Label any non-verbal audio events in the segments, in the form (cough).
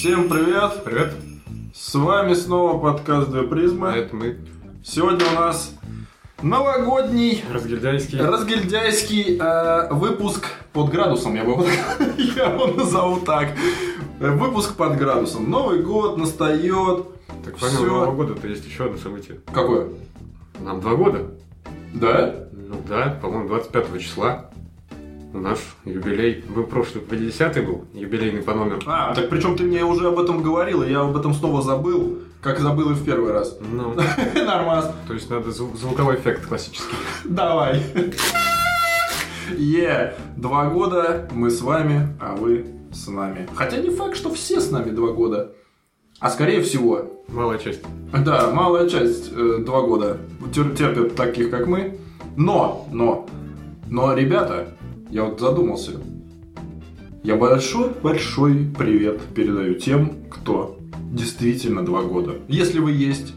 Всем привет! Привет, С вами снова подкаст «Две а призмы». это мы, Сегодня у нас новогодний разгильдяйский. разгильдяйский э, выпуск под градусом, я бы (laughs) я его назову так. Выпуск под градусом. Новый год настает. Так помимо всё. Нового года-то есть еще одно событие. Какое? Нам два года. Да? Ну да, по-моему, 25 числа. Наш юбилей. Вы прошлый 50 был, юбилейный по номеру. А, так причем ты мне уже об этом говорил, и я об этом снова забыл, как забыл и в первый раз. Ну, (laughs) Нормас. то есть надо зву- звуковой эффект классический. (laughs) Давай. Е, два года мы с вами, а вы с нами. Хотя не факт, что все с нами два года. А скорее всего, Малая часть. да, малая часть э, два года тер- терпят таких, как мы. Но, но, но, ребята, я вот задумался. Я большой-большой привет передаю тем, кто действительно два года. Если вы есть,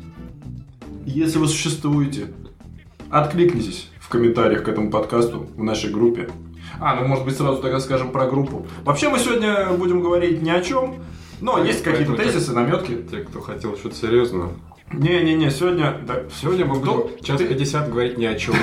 если вы существуете, откликнитесь в комментариях к этому подкасту в нашей группе. А, ну может быть сразу тогда скажем про группу. Вообще мы сегодня будем говорить ни о чем, но есть какие-то тезисы, наметки. Те, кто хотел что-то серьезного. Не-не-не, сегодня... да, Сегодня мы Кто- будем час ты- 50 говорить ни о чем.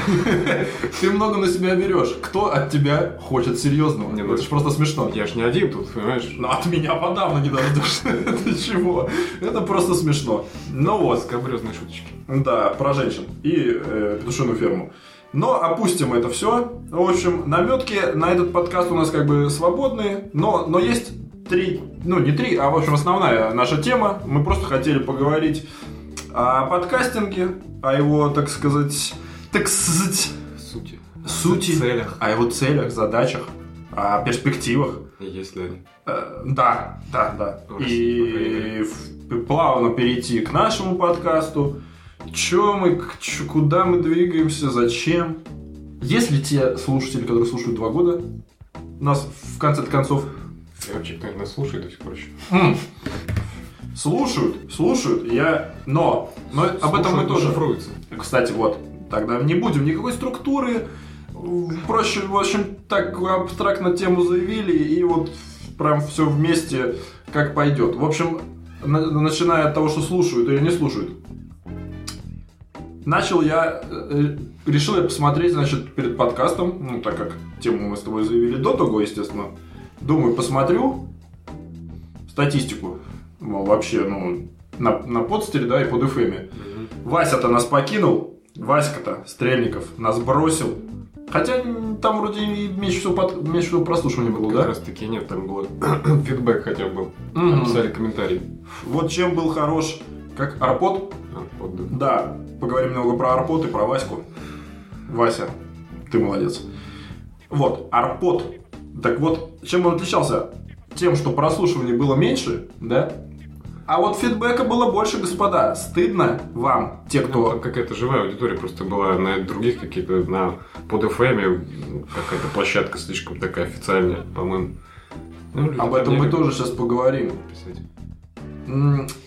(laughs) Ты много на себя берешь. Кто от тебя хочет серьезного? Не, ну это же просто смешно. Я ж не один тут, понимаешь? Ну, от меня подавно не дождешься. Это (laughs) чего? Это просто смешно. Ну вот, Скобрезные шуточки. да, про женщин и э, петушиную ферму. Но опустим это все. В общем, наметки на этот подкаст у нас как бы свободные, но, но есть три, ну не три, а в общем основная наша тема. Мы просто хотели поговорить о подкастинге, о его, так сказать, так сказать, Сути. сути, Целях. о его целях, задачах, о перспективах. Если они. Э, Да, да, да. В России, И плавно перейти к нашему подкасту. Чё мы, чё- куда мы двигаемся, зачем? Есть ли те слушатели, которые слушают два года, нас в конце концов И вообще нас слушает до сих пор еще. Слушают, слушают, я... Но, но об этом мы Слушают, тоже... шифруются. Кстати, вот, тогда не будем никакой структуры. Проще, в общем, так абстрактно тему заявили, и вот прям все вместе как пойдет. В общем, на- начиная от того, что слушают или не слушают. Начал я, э, решил я посмотреть, значит, перед подкастом, ну, так как тему мы с тобой заявили до того, естественно. Думаю, посмотрю статистику. Мол, вообще, ну, на, на подстере, да, и под FM. Вася-то нас покинул, Васька-то, Стрельников, нас бросил. Хотя там вроде и меньше всего, под- меньше всего прослушивания было, Как да? раз таки нет, там был (clears throat) фидбэк хотя бы был. Мгм. Написали комментарий. Вот чем был хорош, как Арпод. А, вот, да. Да, поговорим немного про Арпод и про Ваську. Вася, ты молодец. Вот, Арпод. Так вот, чем он отличался? Тем, что прослушиваний было меньше, да? А вот фидбэка было больше, господа. Стыдно вам, те, Ну, кто... там какая-то живая аудитория просто была на других каких-то, на под FM какая-то площадка слишком такая официальная, по-моему. Ну, Об этом мы тоже сейчас поговорим. писать.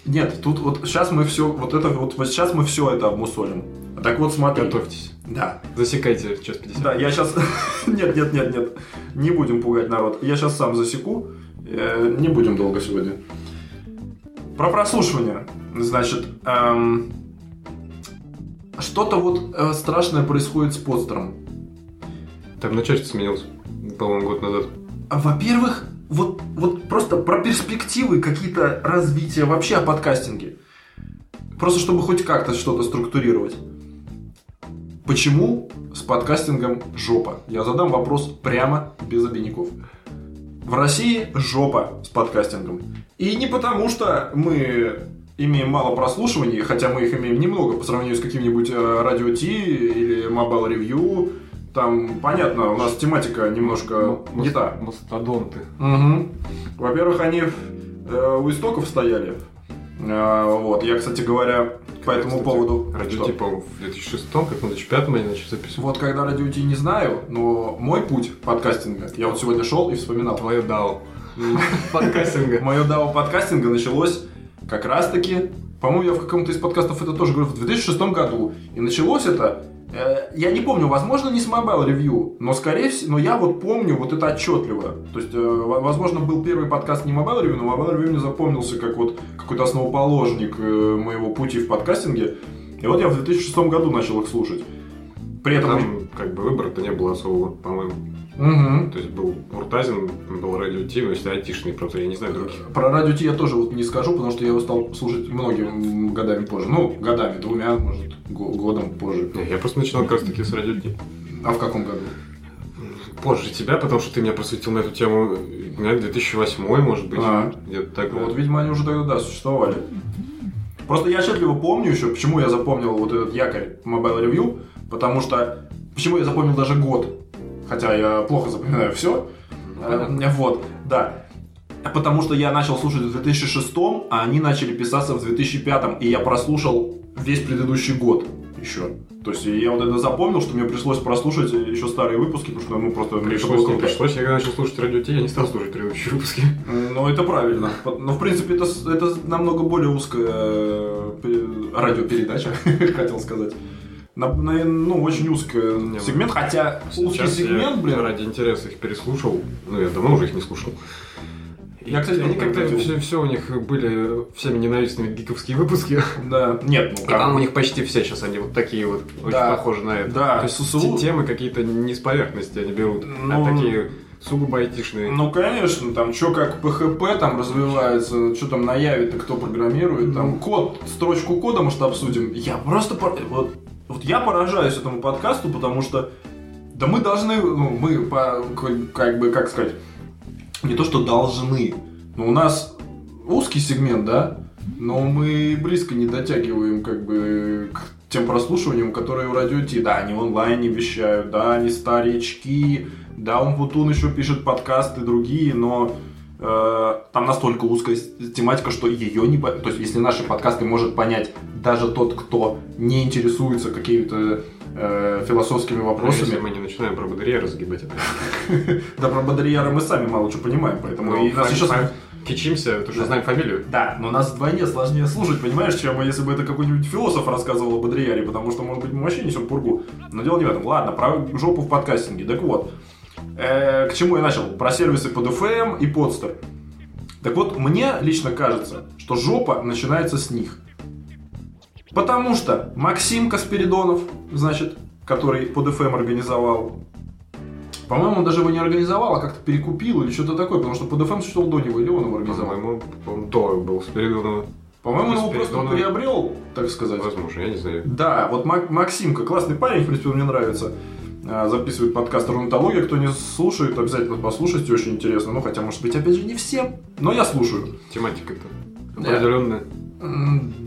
Нет, тут вот сейчас мы все, вот это вот, вот сейчас мы все это обмусолим. Так вот смотри. Готовьтесь. Да. Засекайте час 50. Да, я сейчас... (laughs) Нет, нет, нет, нет. Не будем пугать народ. Я сейчас сам засеку. Э, Не будем долго сегодня. Про прослушивание. Значит, эм, что-то вот э, страшное происходит с подстером. Там начальство сменилось, по-моему, год назад. А, Во-первых, вот, вот просто про перспективы какие-то развития вообще о подкастинге. Просто чтобы хоть как-то что-то структурировать. Почему с подкастингом жопа? Я задам вопрос прямо, без обиняков. В России жопа с подкастингом. И не потому, что мы имеем мало прослушиваний, хотя мы их имеем немного по сравнению с каким-нибудь э, радио Ти или Mobile Review. Там, понятно, у нас тематика немножко не та. Мастодонты. Мгм. Во-первых, они э, у истоков стояли. Э, вот. Я, кстати говоря, по этому Кстати, поводу... Радио Что? Ти, по-моему, в 2006 как в 2005 они начали записывать. Вот когда радио Ти не знаю, но мой путь подкастинга, я вот сегодня шел и вспоминал. Твое DAO. Подкастинга. (laughs) Мое дао подкастинга началось как раз таки, по-моему, я в каком-то из подкастов это тоже говорю, в 2006 году. И началось это Я не помню, возможно, не с Mobile Review, но скорее всего, но я вот помню вот это отчетливо. То есть, э, во- возможно, был первый подкаст не Mobile Review, но Mobile Review мне запомнился как вот какой-то основоположник э, моего пути в подкастинге. И вот я в 2006 году начал их слушать. При этом... Там как бы выбора-то не было особого, по-моему. Мгм. То есть был Уртазин, был Радио Ти, но если айтишный, просто я не знаю других. Про радио Ти я тоже вот не скажу, потому что я его стал слушать многими годами позже. Ну, годами, двумя, может, го- годом позже. Не, Я просто начинал как раз таки с Радио Ти. А в каком году? Позже тебя, потому что ты меня просветил на эту тему, наверное, 2008, может быть. А. Где-то так. Вот, видимо, они уже тогда, да, существовали. Просто я отчетливо помню еще, почему я запомнил вот этот якорь Mobile Review, потому что... Почему я запомнил даже год, хотя я плохо запоминаю все. понятно. вот, да. Потому что я начал слушать в 2006, а они начали писаться в 2005, и я прослушал весь предыдущий год еще. То есть я вот это запомнил, что мне пришлось прослушать еще старые выпуски, потому что, ну, просто... Пришлось, было не круто. пришлось. Я начал слушать Радио Ти, я не стал слушать предыдущие выпуски. Ну, это правильно. Но, в принципе, это, это намного более узкая э, пе- радиопередача, (laughs) хотел сказать. На, на- ну, очень узкий Не, сегмент, хотя узкий сегмент, я блин, ради интереса их переслушал. Ну, я давно уже их не слушал. Я, кстати, они как-то прекратил. все, у них были всеми ненавистными гиковские выпуски. да, нет, ну И там у как, них почти все сейчас они вот такие вот, очень Да. похожи на это. Да, То есть те- темы какие-то не с поверхности они берут, Ну, а такие сугубо айтишные. ну, конечно, там, что как PHP там развивается, что там на Яве-то кто программирует, там, код, строчку кода, может, обсудим. Я просто, вот, вот я поражаюсь этому подкасту, потому что, да мы должны, ну, мы, по, как- бы, как сказать, не то, что должны, но у нас узкий сегмент, да, но мы близко не дотягиваем, как бы, к тем прослушиваниям, которые у Радио Ти. Да, они в онлайне вещают, да, они старички, да, Умпутун еще пишет подкасты другие, но там настолько узкая тематика, что ее не... То есть, если наши подкасты может понять даже тот, кто не интересуется какими-то э, философскими вопросами, Если мы не начинаем про Бодрия разгибать это. (laughs) да про Бодрияра мы сами мало что понимаем, поэтому Ну, нас еще... Кичимся, то что Да. знаем фамилию. Да, но нас вдвойне сложнее слушать, понимаешь, чем если бы это какой-нибудь философ рассказывал о Бодрияре, потому что, может быть, мы вообще несем пургу. Но дело не в этом. Ладно, про жопу в подкастинге. Так вот, э, к чему я начал? Про сервисы под FM и подстер. Так вот, мне лично кажется, что жопа начинается с них. Потому что Максим Каспиридонов, значит, который под FM организовал, по-моему, он даже его не организовал, а как-то перекупил или что-то такое, потому что под FM существовал до него, или он его организовал. По-моему, он до был Спиридонова. По-моему, он его просто приобрел, так сказать. Возможно, я не знаю. Да, вот Мак- Максимка, классный парень, в принципе, он мне нравится. А, Записывает подкаст «Рунтология». Кто не слушает, обязательно послушайте, очень интересно. Ну, хотя, может быть, опять же, не всем, но я слушаю. Тематика-то определенная.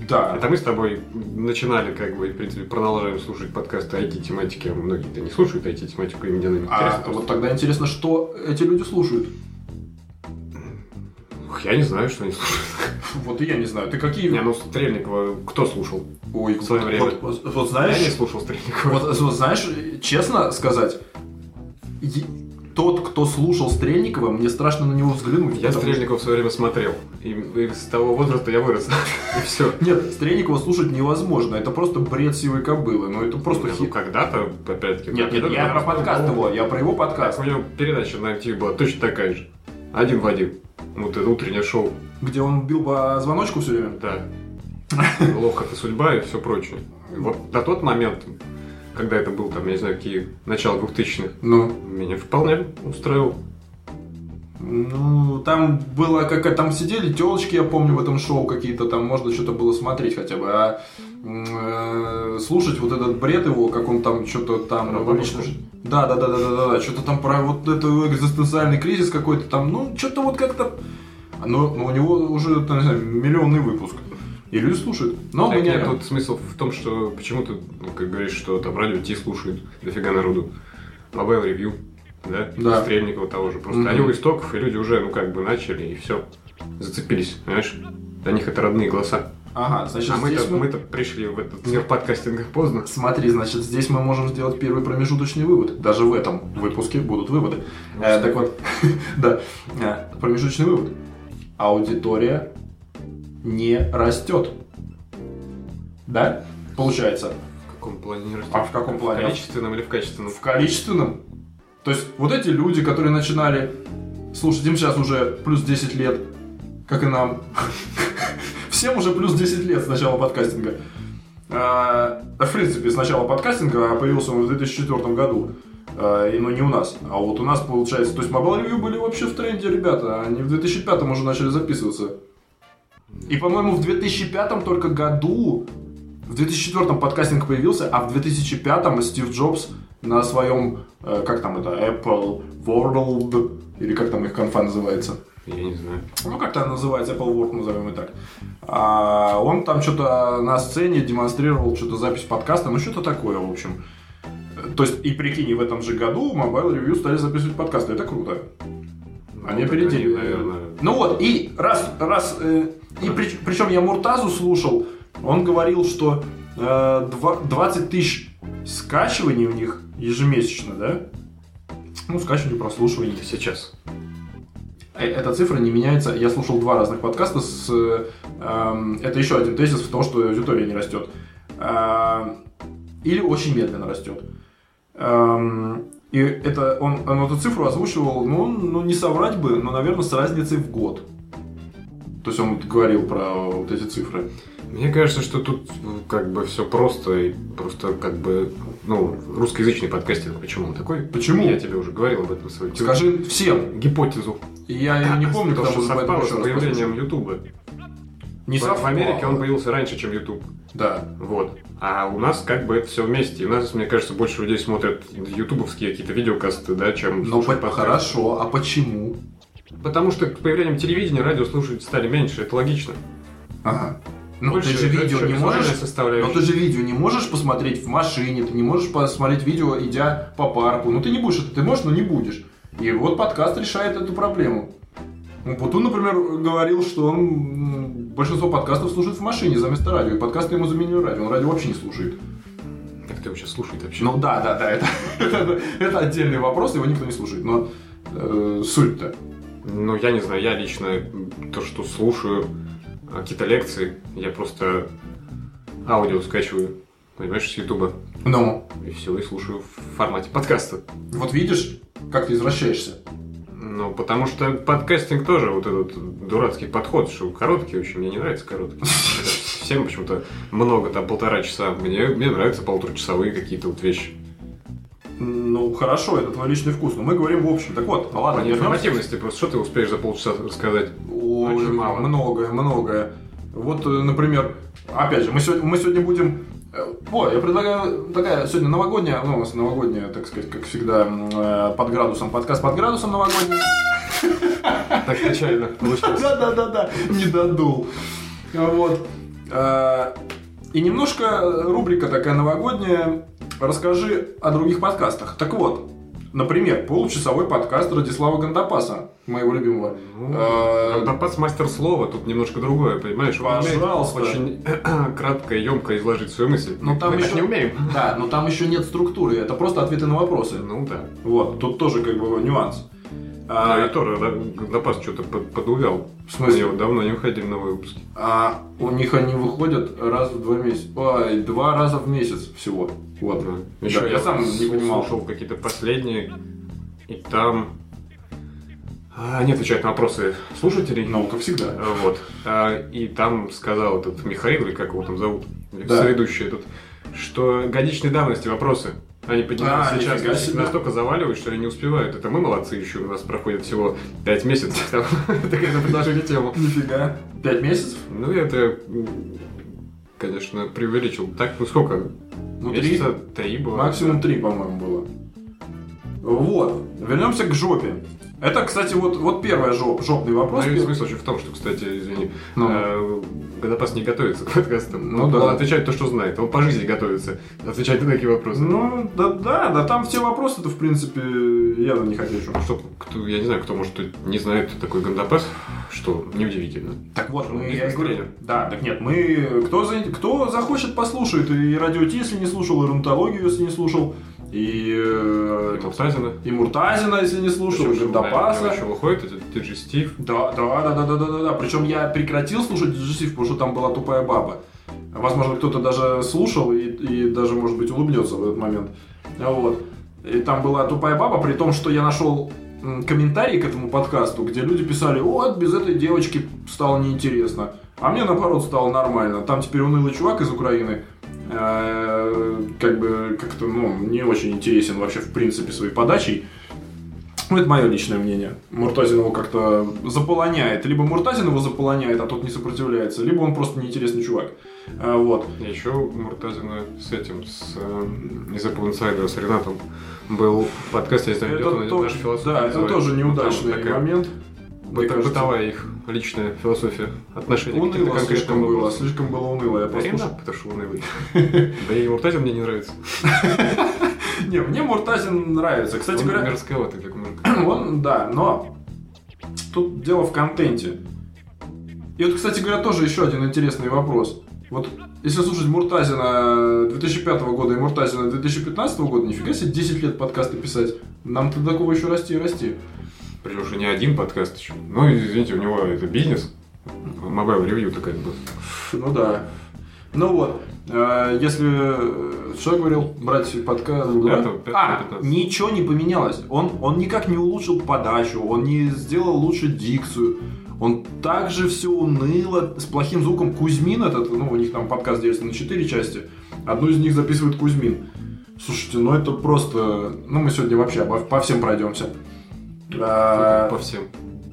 Да. Это мы с тобой начинали, как бы, в принципе, продолжаем слушать подкасты IT-тематики. а Многие-то не слушают IT-тематику, им где она А интересна. вот тогда интересно, что эти люди слушают. Я не знаю, что они слушают. Вот и я не знаю. Ты какие... Не, ну Стрельникова кто слушал? Ой, в свое время. вот- вот- вот Я не знаешь, слушал Стрельникова. вот, вот знаешь, честно сказать, е- тот, кто слушал Стрельникова, мне страшно на него взглянуть. Я потому Стрельникова в свое время смотрел. И, и с того возраста я вырос. (laughs) И все. Нет, Стрельникова слушать невозможно. Это просто бред сивой кобылы. Ну, это просто Ну, хит. когда-то, опять-таки... Нет, нет, я про подкаст его, я про его подкаст, У него передача на MTV была точно такая же. Один в один. Вот это утреннее шоу. где он бил по звоночку все время. Да. (laughs) Это судьба и все прочее. Вот на тот момент, когда это был, там, я не знаю, какие, начало 2000-х, Ну, меня вполне устраивал. ну, там было как там сидели телочки, я помню, в этом шоу какие-то, там можно что-то было смотреть хотя бы, а э, слушать вот этот бред его, как он там что-то там Про Да, да, да, да, да, да, да, что-то там про вот это экзистенциальный кризис какой-то там, ну, что-то вот как-то. Но, но у него уже, там, не знаю, миллионный выпуск. И люди слушают. Но Так мы не нет, тут смысл в том, что почему ты, ну, как говоришь, что там радио Ти слушают дофига народу. Mobile Review, да? Да. Стрельникова того же. Просто Мгм. они у истоков, и люди уже, ну, как бы начали, и все. Зацепились, понимаешь? Для них это родные голоса. Ага, значит, а мы-то, мы... мы-то пришли в этот мир подкастинга поздно. Смотри, значит, здесь мы можем сделать первый промежуточный вывод. Даже в этом выпуске будут выводы. Э, так вот, (laughs) да, э, промежуточный вывод. Аудитория не растет. Да? Получается. В каком плане не растет? А в каком плане? В количественном или в качественном? В количественном. То есть вот эти люди, которые начинали слушать, им сейчас уже плюс 10 лет, как и нам. (laughs) Всем уже плюс 10 лет с начала подкастинга. А, В принципе, с начала подкастинга, а появился он в 2004 году. А, И, ну, не у нас, а вот у нас получается. То есть Mobile Review были вообще в тренде, ребята. Они в 2005 уже начали записываться. И, по-моему, в 2005 только году, в 2004 подкастинг появился, а в 2005 Стив Джобс на своем, э, как там это, Apple World, или как там их конфа называется, Я не знаю. ну, как то называется, Apple World, назовем и так. А, он там что-то на сцене демонстрировал что-то запись подкаста, ну, что-то такое, в общем. То есть, и прикинь, в этом же году Mobile Review стали записывать подкасты. Это круто. Они Ну, опередили. так они, наверное. Ну вот, и раз, раз, э, и причем я Муртазу слушал, он говорил, что э, два- 20 тысяч скачиваний у них ежемесячно, да? Ну, скачиваний, прослушиваний. Сейчас. Э, Эта цифра не меняется. Я слушал два разных подкаста с... э, эм, это еще один тезис в том, что аудитория не растет. Эм, или очень медленно растет. Эм, и это он, он эту цифру озвучивал, ну, ну, не соврать бы, но, наверное, с разницей в год. То есть он говорил про вот эти цифры. Мне кажется, что тут ну, как бы все просто и просто как бы ну русскоязычный подкастинг. Почему он такой? Почему? Я тебе уже говорил об этом свою Скажи всем. гипотезу. Я ее не помню, то, потому что совпало с появлением. Ютуба. Не В- В. Америке он появился раньше, чем Ютуб. Да. Вот. А у нас как бы это все вместе. И у нас, мне кажется, больше людей смотрят ютубовские какие-то видеокасты, да, чем Ну, по- хорошо, а почему? Потому что с появлением телевидения радио слушать стали меньше, это логично. Ага. Ну, Больше ты же видео не можешь. Но ты же видео не можешь посмотреть в машине, ты не можешь посмотреть видео, идя по парку. Ну ты не будешь это, ты можешь, но не будешь. И вот подкаст решает эту проблему. Ну, Путун, например, говорил, что он большинство подкастов слушает в машине за место радио. И подкасты ему заменили радио. Он радио вообще не слушает. Как ты сейчас слушает вообще? Ну да, да, да, это, (laughs) это, это отдельный вопрос, его никто не слушает. Но э, суть-то. Ну, я не знаю, я лично то, что слушаю какие-то лекции, я просто аудио скачиваю, понимаешь, с Ютуба. Ну, И все, и слушаю в формате подкаста. вот видишь, как ты извращаешься. Ну, потому что подкастинг тоже вот этот дурацкий подход, что короткий очень, мне не нравится короткий. (laughs) Всем почему-то много, там полтора часа. Мне, мне нравятся полуторачасовые какие-то вот вещи. Ну, хорошо, это твой личный вкус, но мы говорим в общем. Так вот, ну ладно, По вернемся. информативности просто, что ты успеешь за полчаса рассказать? Очень мало. Многое, многое. Вот, э, например, опять же, мы сегодня, мы сегодня будем... э, О, я предлагаю такая сегодня новогодняя, ну, у нас новогодняя, так сказать, как всегда, э, под градусом, подкаст под градусом новогодний. (laughs) Так печально получилось. Да-да-да-да, не додул. Вот. И немножко рубрика такая новогодняя. Расскажи о других подкастах. Так вот, например, получасовой подкаст Радислава Гандапаса, моего любимого. Э, Гандапас мастер слова, тут немножко другое, понимаешь? Пожалуйста. Очень (clears throat) кратко и емко изложить свою мысль. Но там Мы так еще- не умеем. Да, но там еще нет структуры, это просто ответы на вопросы. Ну да. Вот, тут тоже как бы нюанс. А, А, и тоже да, Гандапас что-то под- подувял. В смысле? Него давно не выходили новые выпуски. а у них они выходят раз в два месяца. Ой, два раза в месяц всего. Вот. Да. Еще Да, я сам не слушал понимал. какие-то последние, и там а, они отвечают на вопросы слушателей. Ну, как всегда. Вот. А, и там сказал этот Михаил, или как его там зовут, Да. соведущий этот, что годичной давности вопросы. Они поднимаются А, сейчас, нифига себе. настолько заваливают, что они не успевают. Это мы молодцы еще, у нас проходит всего 5 месяцев. (laughs) Там, Так это предложили тему. Нифига. Пять месяцев? Ну, это, конечно, преувеличил. Так, ну сколько? Ну. Месяца три было. Максимум три, по-моему, было. Вот. Вернемся к жопе. Это, кстати, вот, вот первая жоп, жопный вопрос. Ну, и Пер- смысл в том, что, кстати, извини, Ну. э, Годопас не готовится к подкастам. Ну да. он отвечает то, что знает. Он по жизни готовится отвечать на такие вопросы. Ну, да, да, да, там все вопросы-то, в принципе, явно не хочу. Что, кто, я не знаю, кто, может, не знает, кто такой Гандапас, что неудивительно. Так вот, мы, я говорю, да, так нет, мы, кто, за- кто захочет, послушает, и Радио Ти, если не слушал, и Рунтологию, если не слушал, и, э, Муртазина. и Муртазина, если не слушал, и Гандапаса. еще выходит, это Диджи Стив. Да, да, да, да, да, да, да, да. Причем я прекратил слушать Диджесив, потому что там была тупая баба. Возможно, кто-то даже слушал и, и даже, может быть, улыбнется в этот момент. Вот. И там была тупая баба, при том, что я нашел комментарии к этому подкасту, где люди писали, вот, без этой девочки стало неинтересно. А мне, наоборот, стало нормально. Там теперь унылый чувак из Украины, как бы, как-то, ну, не очень интересен вообще, в принципе, своей подачей. Ну, это мое личное мнение. Муртазин его как-то заполоняет. Либо Муртазин его заполоняет, а тот не сопротивляется, либо он просто неинтересный чувак. А, Вот. Еще Муртазина с этим, с э, из Apple Insider, с Ренатом был подкаст, я не знаю, Это идет он, то- наша философия да, это тоже неудачный такая момент. Быт- кажется. бытовая их личная философия отношения к Уныло слишком конкретным было, вопросам. слишком было уныло. Я послушал. Ренат, потому что унылый. Да и Муртазин мне не нравится. (laughs) Не, мне Муртазин нравится. Кстати говоря, мерзковатый, как мужик. (clears throat) он, да, но тут дело в контенте. И вот, кстати говоря, тоже еще один интересный вопрос. Вот если слушать Муртазина 2005 года и Муртазина 2015 года, нифига себе 10 лет подкасты писать. Нам-то такого еще расти и расти. Причем уже не один подкаст еще. Ну, извините, у него это бизнес. Mobile Review такая была. Ну да. Ну вот, э, если... э, Что я говорил? Брать подкаст... А, ничего не поменялось. Он, он никак не улучшил подачу, он не сделал лучше дикцию. Он также все уныло, с плохим звуком. Кузьмин этот, ну, у них там подкаст делится на 4 части. Одну из них записывает Кузьмин. Слушайте, ну это просто... Ну, мы сегодня вообще обо- по всем пройдемся. А, По всем.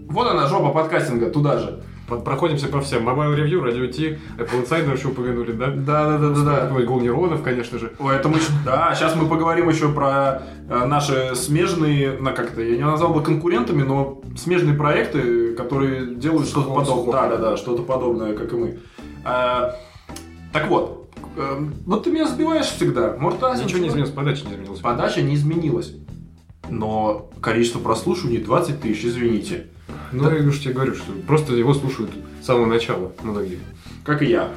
Вот она, жопа подкастинга, туда же. Под- Проходимся по всем. Mobile Review, радио Ти, Apple Insider еще упомянули, да? Да-да-да-да. Ой, Гул нейронов, конечно же. Ой, это мы... Да, сейчас мы поговорим еще про э, наши смежные, на как-то, я не назвал бы конкурентами, но смежные проекты, которые делают что-то подобное. Да, да, да, что-то подобное, как и мы. А, так вот, э, вот ты меня сбиваешь всегда. Муртазин... Ничего не изменилось, подача не изменилась. Подача не изменилась. Но количество прослушиваний 20 тысяч, извините. Ну, я уж тебе говорю, что просто его слушают с самого начала многие. Как и я.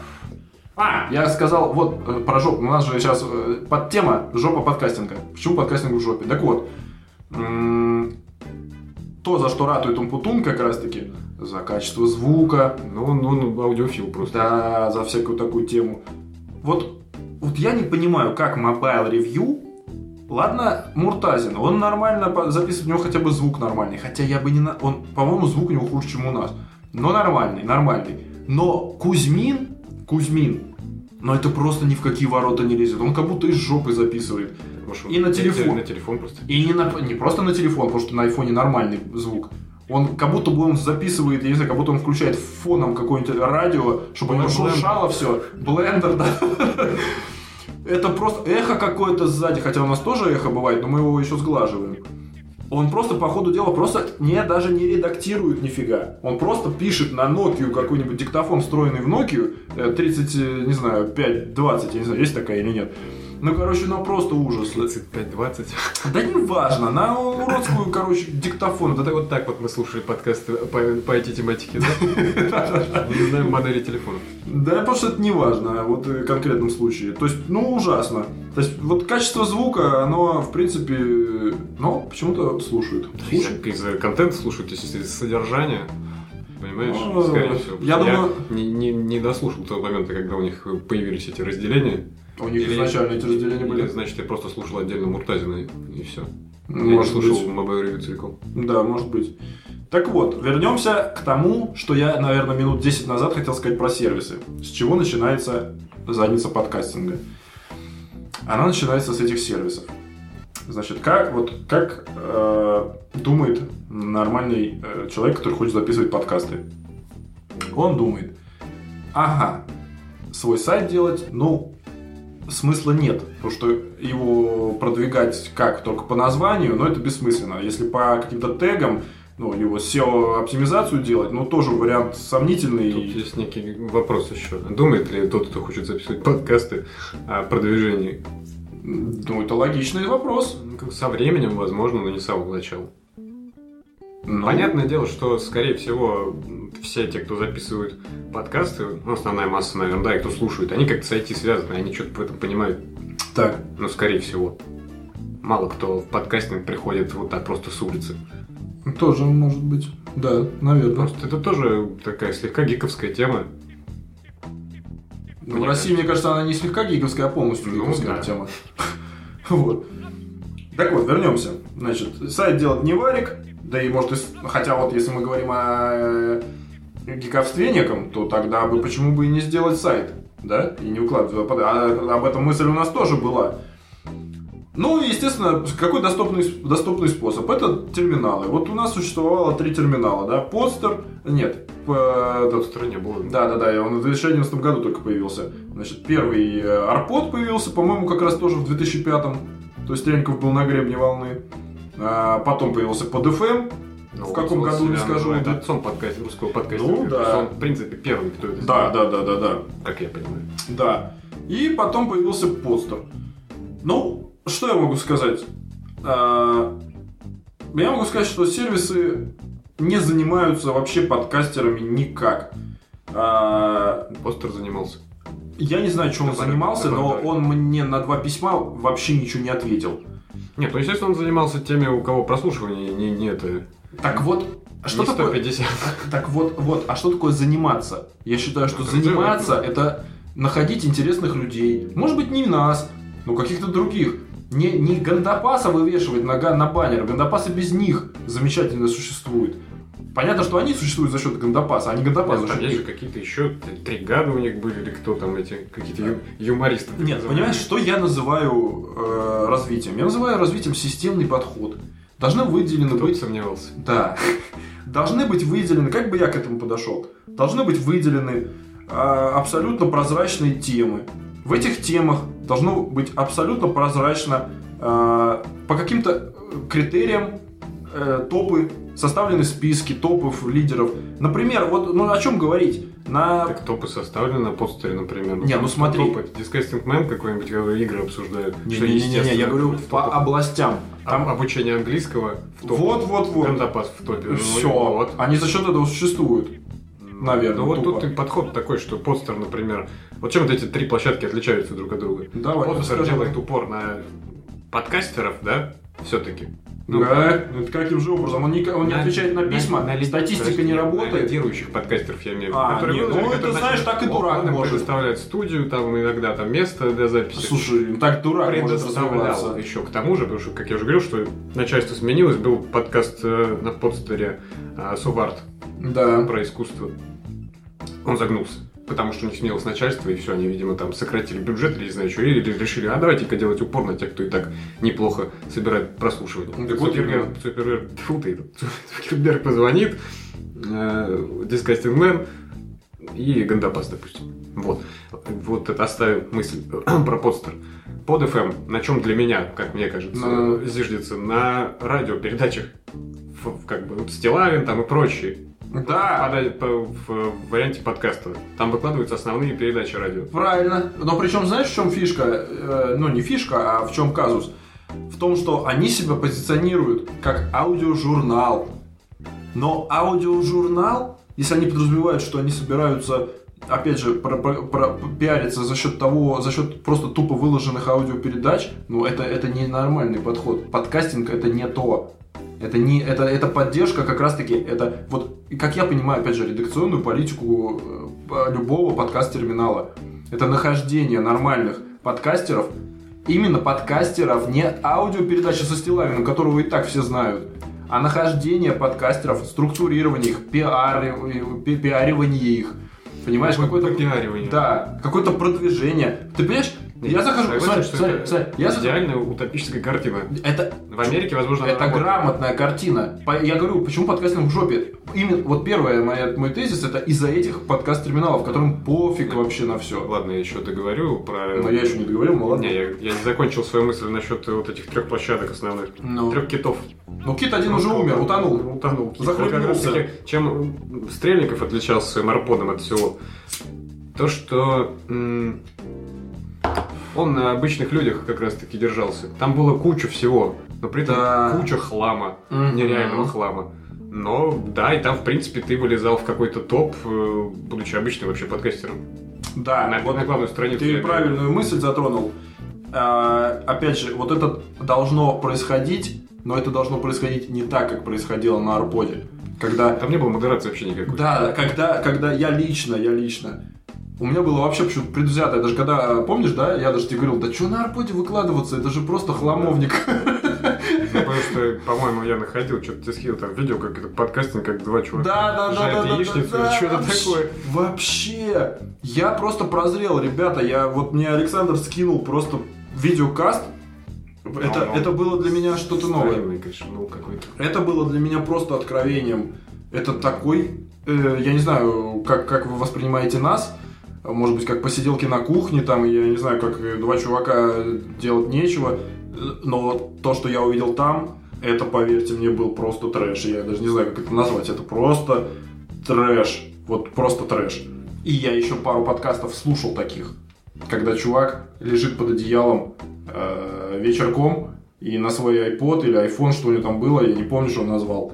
А, я сказал, вот, э, про жопу. У нас же сейчас э, подтема жопа подкастинга. Почему подкастинг в жопе? Так вот, м, то, за что ратует Умпутун как раз-таки, за качество звука, Ну, он, он аудиофил просто. да, за всякую такую тему. Вот, вот я не понимаю, как Mobile Review Ладно, Муртазин, он нормально записывает, у него хотя бы звук нормальный. Хотя я бы не... на- Он, по-моему, звук у него хуже, чем у нас. Но нормальный, нормальный. Но Кузьмин, Кузьмин, но это просто ни в какие ворота не лезет. Он как будто из жопы записывает. Может, И на он- телефон. На телефон просто. И не, на- не просто на телефон, потому что на айфоне нормальный звук. Он как будто бы он записывает, я не знаю, как будто он включает фоном какое-нибудь радио, чтобы у него шуршало все. Блендер, да. Это просто эхо какое-то сзади, хотя у нас тоже эхо бывает, но мы его еще сглаживаем. Он просто, по ходу дела, просто не, даже не редактирует нифига. Он просто пишет на Nokia какой-нибудь диктофон, встроенный в Nokia, э, 30, э, не знаю, 5, 20, я не знаю, есть такая или нет. Ну, короче, ну просто ужас. 35-20. Да не важно, на уродскую, (laughs) короче, диктофон. Вот, вот так вот мы слушали подкасты по, по этой тематике, да? Не знаем модели телефонов. Да, потому что это не важно, вот в конкретном случае. То есть, ну, ужасно. То есть, вот качество звука, оно, в принципе, ну, почему-то слушают. Из-за контента слушают, если из содержания. Понимаешь? Ну, Скорее всего. я думаю- не, не, не дослушал того момента, когда у них появились эти разделения. У них Или- изначально эти разделения Или, были. значит, я просто слушал отдельно Муртазина и, и все. я не Может слушал. Mobile Review целиком. Да, может быть. Так вот, вернемся к тому, что я, наверное, минут 10 назад хотел сказать про сервисы. С чего начинается задница подкастинга? Она начинается с этих сервисов. Значит, как, вот, как э, думает нормальный э, человек, который хочет записывать подкасты? Он думает, ага, свой сайт делать, ну, смысла нет, потому что его продвигать как только по названию, но это бессмысленно. Если по каким-то тегам, ну, его SEO-оптимизацию делать, ну, тоже вариант сомнительный. Тут есть некий вопрос еще. Думает ли тот, кто хочет записывать подкасты о продвижении? Ну, это логичный вопрос. Со временем, возможно, но не с самого начала. Ну, Понятное дело, что, скорее всего, все те, кто записывают подкасты, ну, основная масса, наверное, да, и кто слушает, они как-то с IT связаны, они что-то в этом понимают. Так, Ну, скорее всего. Мало кто в подкастинг приходит вот так просто с улицы. тоже может быть. Да, наверное. Просто это тоже такая слегка гиковская тема. Ну, в России, мне кажется, она не слегка гиковская, а полностью Ну, гиковская да. тема. (laughs) Вот. Так вот, вернемся. Значит, сайт делает не варик, да и может, хотя вот если мы говорим о э, гиковстве неком, то тогда бы почему бы и не сделать сайт, да, и не выкладывать. А об этом мысль у нас тоже была. Ну, и, естественно, какой доступный, доступный способ? Это терминалы. Вот у нас существовало три терминала, да, постер, нет, п- В этот, стране было. да, да, да, и он в 2011 году только появился. Значит, первый э, арпод появился, по-моему, как раз тоже в 2005 То есть Треньков был на гребне волны. А, потом появился PodFM. Ну, в каком году, не себя скажу. называет отцом подкаст, русского подкаста. Ну, да. Он, в принципе, первый, кто это Да, сделал, да, да, да, да. как я понимаю. Да. И потом появился постер. Ну, что я могу сказать? А, Я могу сказать, что сервисы не занимаются вообще подкастерами никак. А, Постер занимался. Я не знаю, чем он Добавь, занимался, но добавь. он мне на два письма вообще ничего не ответил. Нет, ну, естественно, он занимался теми, у кого прослушивание не, не это... Так вот, что не такое... 150. (laughs) Так вот, вот, а что такое заниматься? Я считаю, что Это заниматься делать. это находить интересных людей. Может быть, не нас, но каких-то других. Не, не гандапаса вывешивать на, га- на баннер. Гандапасы без них замечательно существуют. Понятно, что они существуют за счет гандапаса, а не гандапас за счет есть же какие-то еще три гада у них были, или кто там эти, какие-то ю- юмористы. Нет, называемые. понимаешь, что я называю э, развитием? Я называю развитием системный подход. Должны выделены Кто бы быть сомневался. Да. Должны быть выделены, как бы я к этому подошел, должны быть выделены а, абсолютно прозрачные темы. В этих темах должно быть абсолютно прозрачно а, по каким-то э, критериям э, топы, составлены списки топов, лидеров. Например, вот ну, о чем говорить? На Так топы составлены на постере, например. Не, ну смотри. Топы. Disgusting Man какой-нибудь, когда игры обсуждают. что Не-не-не, естественно, я говорю по областям. Там Там обучение английского в топе. вот, вот, вот. Гандапас в топе. Ну, Все. вот. Они за счет этого существуют. Наверное, Ну вот тупо. тут и подход такой, что постер, например. Вот чем вот эти три площадки отличаются друг от друга? Давай, Постер делает упор на подкастеров, да, все-таки. Да, это каким же образом? Он не, он не отвечает на письма, ли- статистика подожди, не На работает. лидирующих подкастеров, я имею в виду. А, которые нет, ну, это, знаешь, начали- так и дурак может. предоставляет студию, там иногда там место для записи. Слушай, ну так дурак предоставлял еще к тому же, потому что, как я уже говорил, что начальство сменилось, был подкаст э, на подстере э, Суварт Да. про искусство. Он загнулся. Потому что у них сменилось начальство, и все, они, видимо, там сократили бюджет или не знаю что, или решили, а давайте-ка делать упор на тех, кто и так неплохо собирает прослушивание. Ну, так вот Цукерберг, ты, Цукерберг позвонит, э, Disgusting Man и Гандапас, допустим. Вот. Вот это оставим мысль (clears throat) про подстер. Под FM, на чем для меня, как мне кажется, На- зиждется, на радиопередачах, как бы Стилавин там и прочие. Да, Пода- по- в варианте подкаста. Там выкладываются основные передачи радио. правильно. Но причем знаешь, в чем фишка? Э, ну, не фишка, а в чем казус? В том, что они себя позиционируют как аудиожурнал. Но аудиожурнал, если они подразумевают, что они собираются опять же, про, про- про- пиариться за счет того, за счет просто тупо выложенных аудиопередач, ну, это, это не нормальный подход. Подкастинг это не то. Это не, это, это поддержка как раз-таки, это вот, как я понимаю, опять же, редакционную политику э, любого подкаст-терминала. Это нахождение нормальных подкастеров, именно подкастеров, не аудиопередачи со Стилавиным, которого и так все знают, а нахождение подкастеров, структурирование их, пиари- пи- пиаривание их. Понимаешь, какое-то... Попиаривание. Да, какое-то продвижение. Ты понимаешь, я захожу, смотри, смотри, смотри, я Идеальная утопическая картина. это В Америке, возможно, это грамотная картина. Я говорю, почему подкастинг в жопе? Именно, вот первое моя, мой тезис, это из-за этих подкаст-терминалов, которым пофиг вообще на все. Ладно, я еще договорю про... Но я еще не договорил, ну ладно. Не, я, я не закончил свою мысль насчет вот этих трех площадок основных. Ну. Трех китов. Ну, Кит один уже умер, утонул. Утонул. Захлебнулся. Чем Стрельников отличался своим арподом от всего? То, что он на обычных людях как раз-таки держался. Там было куча всего, но при этом Да. куча хлама, Мгм. нереального хлама. Но да, и там, в принципе, ты вылезал в какой-то топ, э, будучи обычным вообще подкастером. Да, на, вот на главную страницу. ты правильную мысль затронул. А, опять же, вот это должно происходить, но это должно происходить не так, как происходило на Арподе. Когда Там не было модерации вообще никакой. Да, когда, когда я лично, я лично у меня было вообще почему-то предвзятое. Даже когда, помнишь, да, я даже тебе говорил, да что на арподе выкладываться, это же просто хламовник. Ну, потому что, по-моему, я находил, что-то тебе скинул там видео, как это подкастинг, как два чувака Да, да, да, да, да, яичницу да, или что-то такое. Вообще, я просто прозрел, ребята, я вот мне Александр скинул просто видеокаст. Это, Ну, это было для меня что-то новое. Конечно, ну какой-то. Это было для меня просто откровением. Это такой, э, я не знаю, как, как вы воспринимаете нас, может быть, как посиделки на кухне, там, я не знаю, как э, два чувака делать нечего, но то, что я увидел там, это, поверьте мне, был просто трэш. Я даже не знаю, как это назвать. Это просто трэш. Вот просто трэш. И я еще пару подкастов слушал таких, когда чувак лежит под одеялом э, вечерком и на свой iPod или iPhone, что у него там было, я не помню, что он назвал,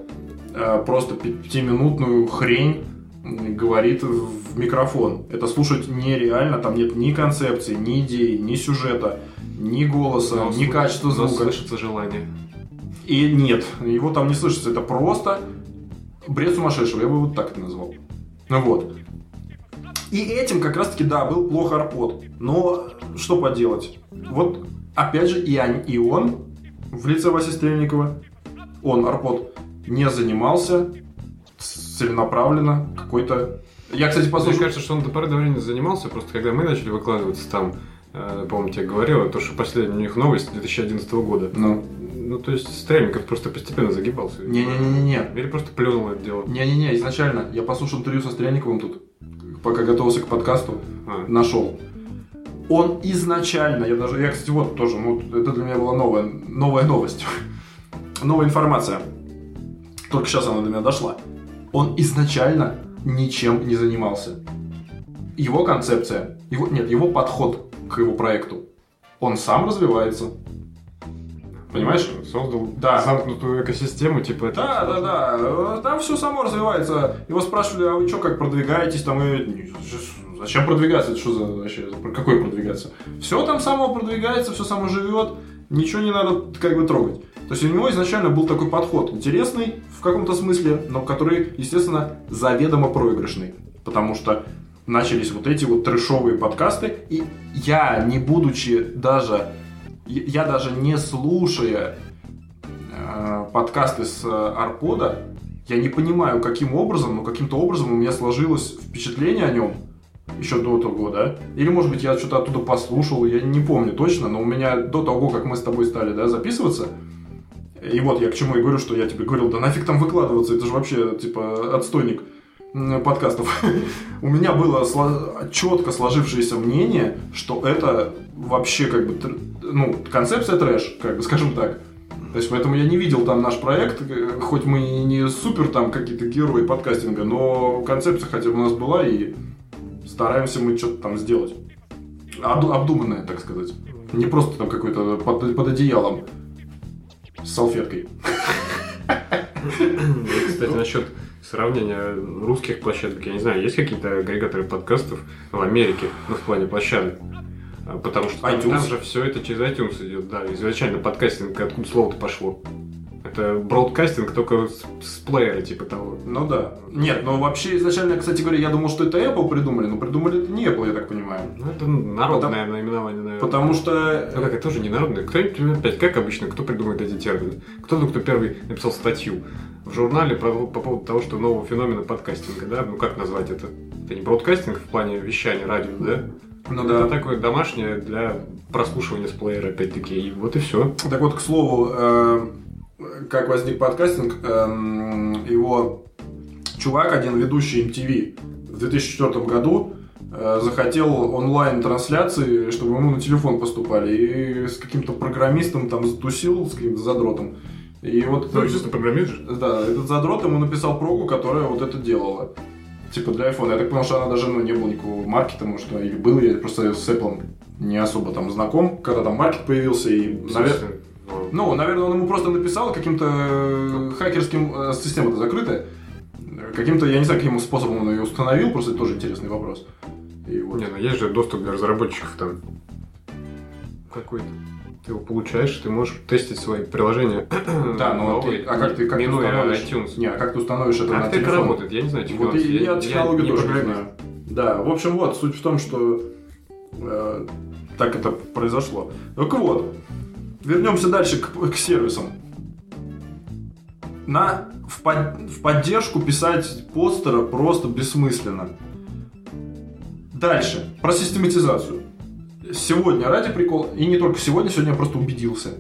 э, просто пятиминутную хрень говорит в микрофон. Это слушать нереально, там нет ни концепции, ни идеи, ни сюжета, ни голоса, Но ни качества но звука. слышится желание. И нет, его там не слышится. Это просто бред сумасшедшего. Я бы вот так это назвал. Ну вот. И этим как раз-таки, да, был плохо арпод. Но что поделать? Вот, опять же, и, он- и он, в лице Васи Стрельникова, он, арпод, не занимался целенаправленно какой-то... Я, кстати, Мне послушал... кажется, что он до поры до времени занимался, просто когда мы начали выкладываться там, э, помню, тебе говорил, то, что последняя у них новость 2011 года. Ну, Ну, то есть Стрельников просто постепенно загибался. не-не-не-не. Или просто плюнул это дело. Не-не-не, изначально. Я послушал интервью со Стрельниковым тут, пока готовился к подкасту. А, нашел. Он изначально, я даже, я, кстати, вот тоже, ну, это для меня была новая, новая новость, (laughs) новая информация. Только сейчас она до меня дошла. Он изначально ничем не занимался. Его концепция, его, нет, его подход к его проекту, он сам развивается. Понимаешь? Создал Да. замкнутую экосистему, типа это. Да, да, да. Э, Там все само развивается. Его спрашивали, а вы что, как продвигаетесь? Там и «Не, зачем продвигаться? Это что за вообще? Про Какой продвигаться? Все там само продвигается, все само живет. Ничего не надо как бы трогать. То есть у него изначально был такой подход, интересный в каком-то смысле, но который, естественно, заведомо проигрышный. Потому что начались вот эти вот трешовые подкасты, и я, не будучи даже, я даже не слушая э, подкасты с э, Арпода, я не понимаю, каким образом, но каким-то образом у меня сложилось впечатление о нем еще до того, да? Или, может быть, я что-то оттуда послушал, я не помню точно, но у меня до того, как мы с тобой стали, да, записываться, и вот я к чему и говорю, что я тебе говорил, да нафиг там выкладываться, это же вообще, типа, отстойник м, подкастов. (laughs) У меня было четко сложившееся мнение, что это вообще как бы, ну, концепция трэш, как бы, скажем так. То есть, поэтому я не видел там наш проект, э, хоть мы и не супер там какие-то герои подкастинга, но концепция хотя бы у нас была, и стараемся мы что-то там сделать. Обду- обдуманное, так сказать. Не просто там какой-то под, под одеялом с салфеткой. И, Кстати, насчет сравнения русских площадок, я не знаю, есть какие-то агрегаторы подкастов в Америке, ну, в плане площадок? А, Потому что там, там же все это через iTunes идет, да, изначально подкастинг, откуда слово-то пошло. Это бродкастинг только с, с плеера, типа того. Ну да. Нет, но вообще изначально, кстати говоря, я думал, что это Apple придумали, но придумали это не Apple, я так понимаю. Ну, это народное наименование, наверное. Потому что... Ну как, это тоже не народное. Кто-нибудь, опять, как обычно, кто придумает эти термины? Кто-то, кто первый написал статью в журнале по, по поводу того, что нового феномена подкастинга, да? Ну как назвать это? Это не бродкастинг в плане вещания радио, да? Ну Это да. такое домашнее для прослушивания с плеера, опять-таки, и вот и все. Так вот, к слову, э, как возник подкастинг, эм, его чувак, один ведущий MTV в 2004 году э, захотел онлайн-трансляции, чтобы ему на телефон поступали, и с каким-то программистом там затусил, с каким-то задротом. И вот Ну, естественно, программист. Да, этот задрот ему написал прогу, которая вот это делала. Типа для iPhone. Я так понял, что она даже, ну, не было никакого маркета, может, или был, я просто с Apple не особо там знаком, когда там маркет появился, и, наверное, ну, наверное, он ему просто написал каким-то э, хакерским, э, система-то закрытая, каким-то, я не знаю, каким способом он ее установил, просто это тоже интересный вопрос. И вот. Не, ну есть же доступ для разработчиков там какой-то. Ты его получаешь, ты можешь тестить свои приложения. (clears throat) Да, но новые, ты- а как ты, как ты установишь? iTunes. Не, а как ты установишь это А на как телефон? работает? Я не знаю, Вот и технологии. я технологию тоже не знаю. Да, в общем, вот, суть в том, что э, так это произошло. Так вот, вернемся дальше к, к сервисам. На, в, под, в поддержку писать постера просто бессмысленно. Дальше, про систематизацию. Сегодня, ради прикола, и не только сегодня, сегодня я просто убедился.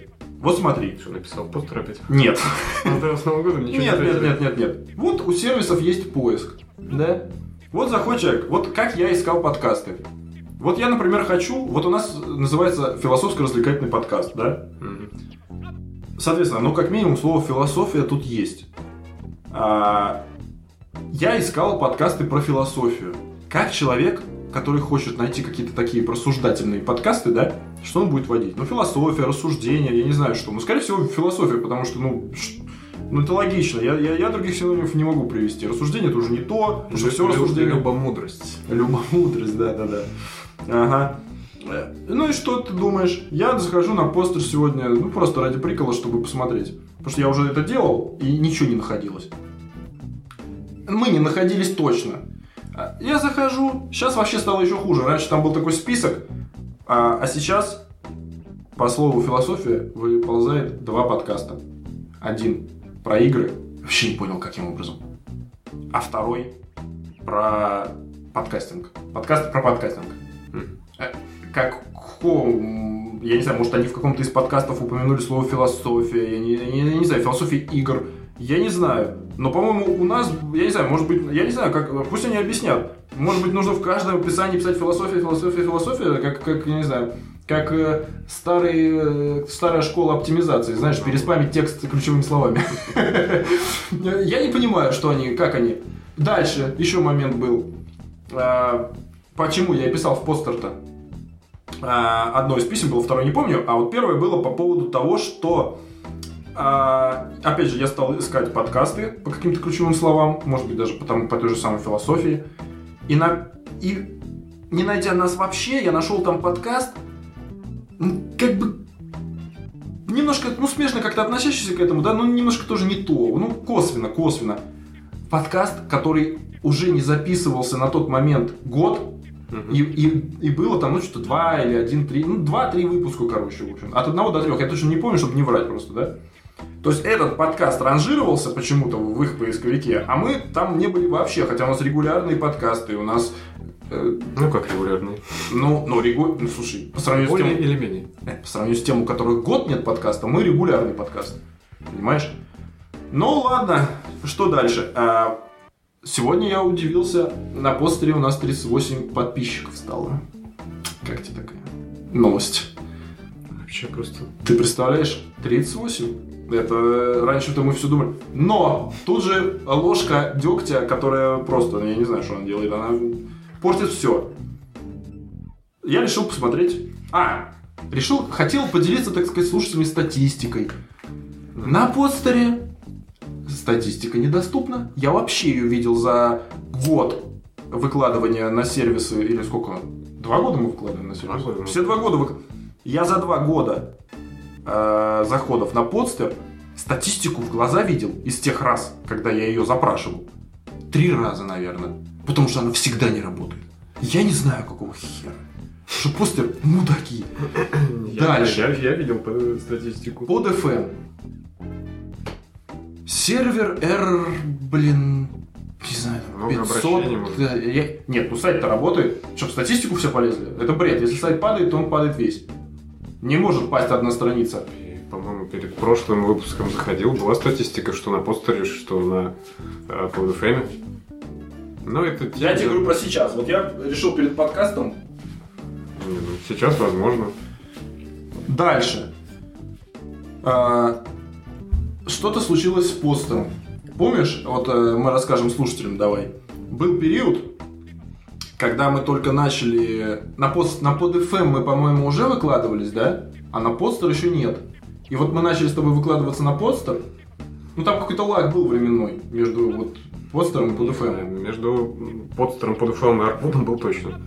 Вот смотри. Что, написал постер опять? Нет. (laughs) Ну, с Новым годом ничего Нет, не нет, нет, нет, нет. Вот у сервисов есть поиск. Да? Вот заходит человек, вот как я искал подкасты. Вот я, например, хочу, вот у нас называется философско-развлекательный подкаст, да? Соответственно, ну как минимум слово философия тут есть. А, я искал подкасты про философию. Как человек, который хочет найти какие-то такие просуждательные подкасты, да, что он будет водить? Ну, философия, рассуждения, я не знаю что. Ну, скорее всего, философия, потому что, ну, ну это логично. Я, я, я других синонимов не могу привести. Рассуждение это уже не то, потому что все рассуждение. Любомудрость. Любомудрость, да, да, да. Ага. Э, Ну и что ты думаешь? Я захожу на постер сегодня, ну просто ради прикола, чтобы посмотреть. Потому что я уже это делал, и ничего не находилось. Мы не находились точно. А, Я захожу, сейчас вообще стало еще хуже. Раньше там был такой список, а, а сейчас, по слову философия, выползает два подкаста. Один про игры, вообще не понял, каким образом. А второй про подкастинг. Подкаст про подкастинг. Э, Как я не знаю, может они в каком-то из подкастов упомянули слово философия, я не, я не- не знаю, философия игр, я не знаю. Но, по-моему, у нас, я не знаю, может быть, я не знаю, как, пусть они объяснят. Может быть, нужно в каждом описании писать философия, философия, философия, как, как я не знаю, как э, старый, э, старая школа оптимизации, знаешь, переспамить текст ключевыми словами. (laughs) Я не понимаю, что они, как они. Дальше еще момент был. А, Почему я писал в постер-то? А, Одно из писем было, второе не помню. А вот первое было по поводу того, что а, опять же, я стал искать подкасты по каким-то ключевым словам, может быть, даже по, тому- по той же самой философии. И, на, и не найдя нас вообще, я нашел там подкаст, как бы немножко, ну, смешно как-то относящийся к этому, да, но немножко тоже не то, ну, косвенно, косвенно. Подкаст, который уже не записывался на тот момент год, И, и, и было там, ну, что-то два или один, три, ну, два-три выпуска, короче, в общем. От одного до трех. Я точно не помню, чтобы не врать просто, да? То есть этот подкаст ранжировался почему-то в их поисковике, а мы там не были вообще, хотя у нас регулярные подкасты, у нас, э, Ну, как регулярный. ну, ну, регу... ну, слушай, по сравнению, с Более тем, или менее. э, по сравнению с тем, у которых год нет подкаста, мы регулярный подкаст, понимаешь? Ну, ладно, что дальше? А, сегодня я удивился, на постере у нас 38 подписчиков стало. Как тебе такая новость? Вообще просто... Ты представляешь, 38? Это раньше-то мы все думали. Но тут же ложка дегтя, которая просто, я не знаю, что она делает, она портит все. Я решил посмотреть. А, решил, хотел поделиться, так сказать, слушателями статистикой. На постере статистика недоступна. Я вообще ее видел за год выкладывания на сервисы, или сколько? Два года мы выкладываем на сервисы? Два. Все два года вык- Я за два года э, заходов на подстер статистику в глаза видел из тех раз, когда я ее запрашивал. Три раза, наверное. Потому что она всегда не работает. Я не знаю, какого хера. Что постер мудаки. Я- Дальше. Я, я видел по- статистику. Под FM. Сервер R, блин, не знаю, Много 500. обращений, может. Да, я- Нет, ну сайт-то работает. Чтоб статистику все полезли. Это бред. Если сайт падает, то он падает весь. Не может пасть одна страница. И, По-моему, перед прошлым выпуском заходил, была статистика, что на постере, что на э. Ну, это... Я тебе говорю про сейчас. Вот я решил перед подкастом. Не, ну, Сейчас возможно. Дальше. А, Что-то случилось с постером. Помнишь, вот э, мы расскажем слушателям, давай. Был период, когда мы только начали... На, пост, на под FM мы, по-моему, уже выкладывались, да? А на подстер еще нет. И вот мы начали с тобой выкладываться на подстер. Ну, там какой-то лаг был временной между вот подстером и под FM. Между подстером, PodFM и Арподом был точно.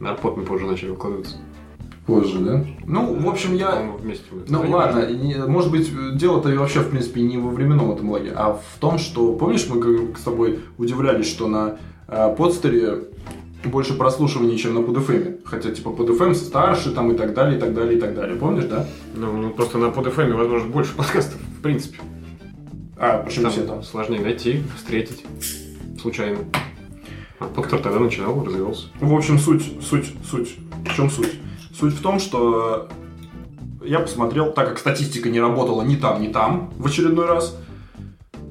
На Арпод мы позже начали выкладываться. Позже, да? Ну, в общем, я... Вместе мы Ну ладно, не- может быть, дело-то вообще, в принципе, не во временном этом лаге, а в том, что, помнишь, мы с тобой удивлялись, что на э, подстере больше прослушиваний, чем на PodFM. Хотя, типа, PodFM старше там и так далее, и так далее, и так далее. Помнишь, да? Ну, ну, просто на PodFM, возможно, больше (laughs) подкастов, в принципе. А, почему Там все там? сложнее найти, встретить случайно. А доктор тогда начинал, развивался. В общем, суть, суть, суть. В чем суть? Суть в том, что я посмотрел, так как статистика не работала ни там, ни там в очередной раз,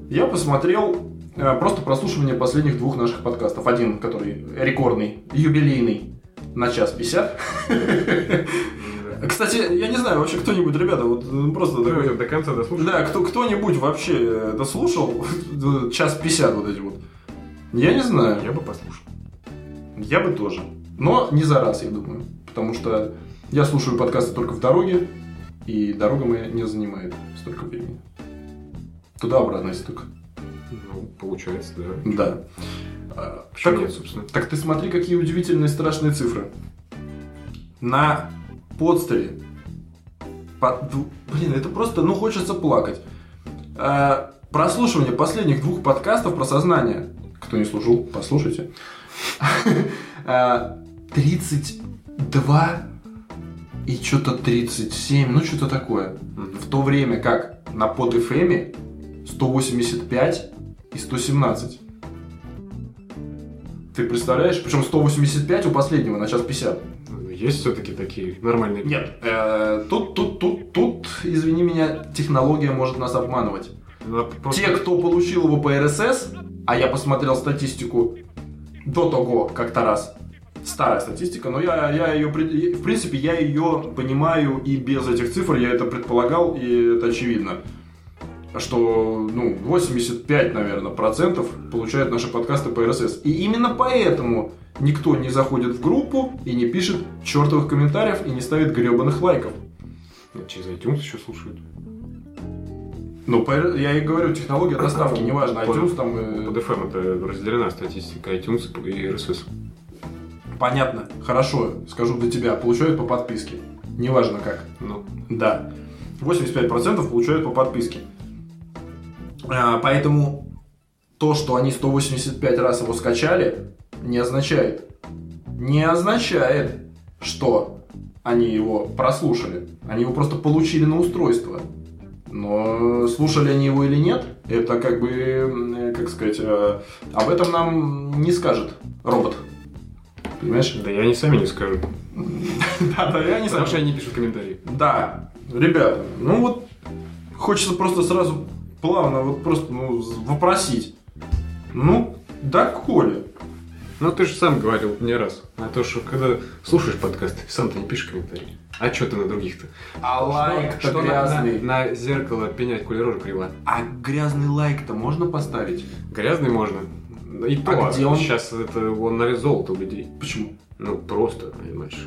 я посмотрел э, просто прослушивание последних двух наших подкастов. Один, который рекордный, юбилейный, на час 50. Кстати, я не знаю, вообще кто-нибудь, ребята, вот э, просто Ты такой- до конца дослушал? Да, кто, кто-нибудь вообще это слушал? (laughs) Час 50 вот эти вот. Я не знаю. Я бы послушал. Я бы тоже. Но не за раз, я думаю потому что я слушаю подкасты только в дороге, и дорога моя не занимает столько времени. Туда-обратно, если только. Ну, получается, да. Да. А, так, нет, собственно? Так ты смотри, какие удивительные страшные цифры. На подстере. Под... Блин, это просто, ну, хочется плакать. А, прослушивание последних двух подкастов про сознание. Кто не слушал, послушайте. (laughs) А, 30 2 и что-то 37, ну что-то такое. В то время как на под FM 185 эм и 117. Ты представляешь? Причем 185 у последнего на час 50. Ну, есть все-таки такие нормальные? Нет. Э, тут, тут, тут, тут, извини меня, технология может нас обманывать. Просто... Те, кто получил его по РСС, а я посмотрел статистику до того, как-то раз, старая статистика, но я, я ее, в принципе, я ее понимаю и без этих цифр, я это предполагал, и это очевидно. Что, ну, 85, наверное, процентов получают наши подкасты по РСС. И именно поэтому никто не заходит в группу и не пишет чертовых комментариев и не ставит гребаных лайков. Через iTunes еще слушают. Ну, я и говорю, технология доставки, неважно, iTunes там... э, Под FM это разделена статистика iTunes и RSS. Понятно, хорошо, скажу для тебя, получают по подписке. Неважно как. Ну, Да. 85% получают по подписке. А, поэтому то, что они 185 раз его скачали, не означает. Не означает, что они его прослушали. Они его просто получили на устройство. Но слушали они его или нет, это как бы, как сказать, э, об этом нам не скажет робот. Понимаешь? да и они сами не скажут. (laughs) Да, да, я не Потому что они не пишут комментарии. Да, ребята, ну вот хочется просто сразу плавно вот просто ну, вопросить. Ну, да, Коля. Ну, ты же сам говорил не раз. А то, что когда слушаешь подкасты, сам ты не пишешь комментарии. А что ты на других-то? А лайк-то Что на- грязный. На, на зеркало пенять, коли рожа крива. А грязный лайк-то можно поставить? Грязный можно. И то, А где он? сейчас это он на вес золота у людей. Почему? Ну, просто, понимаешь.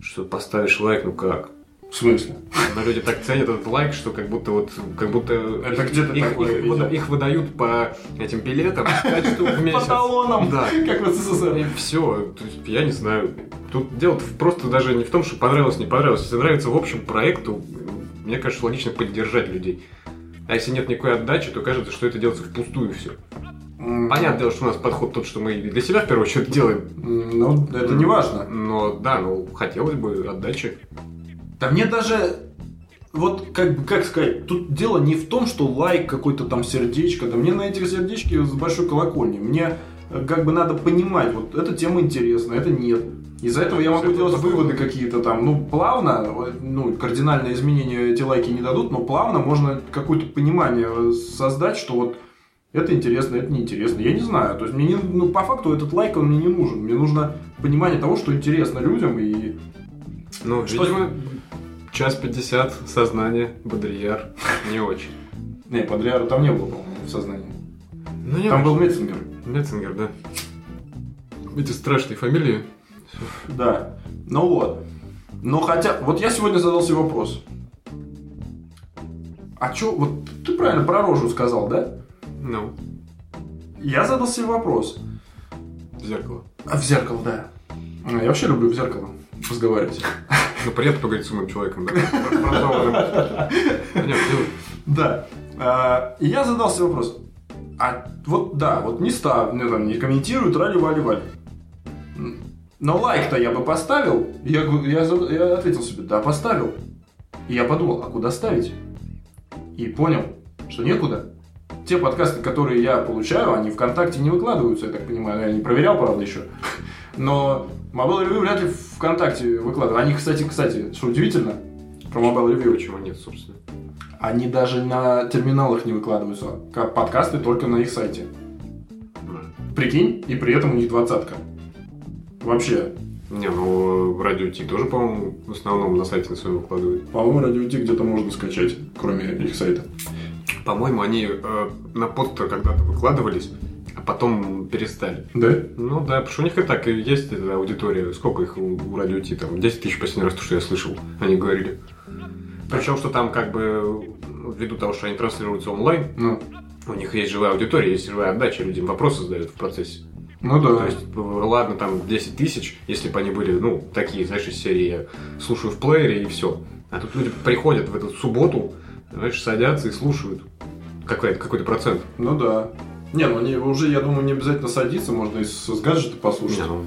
Что поставишь лайк, ну как? В смысле? Но люди так ценят этот лайк, что как будто вот, как будто Это где ты их, их, выда- их выдают по этим билетам 5 штук в месяц. По талонам, Да. как в СССР. И все, то есть, я не знаю. Тут дело просто даже не в том, что понравилось, не понравилось. Если нравится в общем проекту, мне кажется, логично поддержать людей. А если нет никакой отдачи, то кажется, что это делается впустую все. М, Понятное дело, что у нас подход тот, что мы для себя в первую очередь делаем. Ну, это не важно. Но да, ну хотелось бы отдачи. Да мне даже, вот как бы, как сказать, тут дело не в том, что лайк какой-то там сердечко, да мне на этих сердечки с большой колокольни. Мне э, как бы надо понимать, вот эта тема интересна, это нет. Из-за этого я могу делать выводы какие-то там, ну, плавно, вот, ну, кардинальные изменения эти лайки не дадут, но плавно можно какое-то понимание э, создать, что вот это интересно, это неинтересно. Я не знаю. То есть мне не, ну, по факту этот лайк он мне не нужен. Мне нужно понимание того, что интересно людям и Ну, Что- видимо, час пятьдесят, сознание, бодрияр, не очень. Не, Подриару там не было, по-моему, в сознании. Ну, не Там очень. был Метцингер. Метцингер, да. Эти страшные фамилии. Да. Ну вот. Но хотя... Вот я сегодня задал себе вопрос. А чё... Вот ты правильно про рожу сказал, да? Ну, Я задал себе вопрос. зеркало. А в зеркало, да. А, Я вообще люблю в зеркало разговаривать. Ну, приятно поговорить с умным человеком, да. Да. А, И я задал себе вопрос. А вот да, вот не став, не, там, не комментируют, рали вали вали. Но лайк-то я бы поставил. Я, я, я ответил себе, да, поставил. И я подумал, а куда ставить? И понял, что некуда. Те подкасты, которые я получаю, они ВКонтакте не выкладываются, я так понимаю. Я не проверял, правда, еще. Но Mobile Review вряд ли ВКонтакте выкладывают. Они, кстати, кстати, что удивительно, про Mobile Review, Почему нет, собственно? они даже на терминалах не выкладываются. Как Подкасты только на их сайте. Прикинь, и при этом у них двадцатка. Вообще, Не, ну радио Ти тоже, по-моему, в основном на сайте на своем выкладывают. по-моему, радио Ти где-то можно скачать, кроме их сайта. По-моему, они э, на подстер когда-то выкладывались, а потом перестали. Да? Ну да, потому что у них и так и есть эта аудитория. Сколько их у, у радио Ти? Там 10 тысяч последний раз, то, что я слышал, они говорили. Причем, что там как бы ввиду того, что они транслируются онлайн, Ну, у них есть живая аудитория, есть живая отдача, людям вопросы задают в процессе. ну да. То есть, ладно, там 10 тысяч, если бы они были, ну, такие, знаешь, из серии «я слушаю в плеере и все. А тут люди приходят в эту субботу, знаешь, садятся и слушают. Какой-то, какой-то процент. Ну да. Не, ну не, уже, я думаю, не обязательно садиться, можно и с, с гаджета послушать. Не, ну,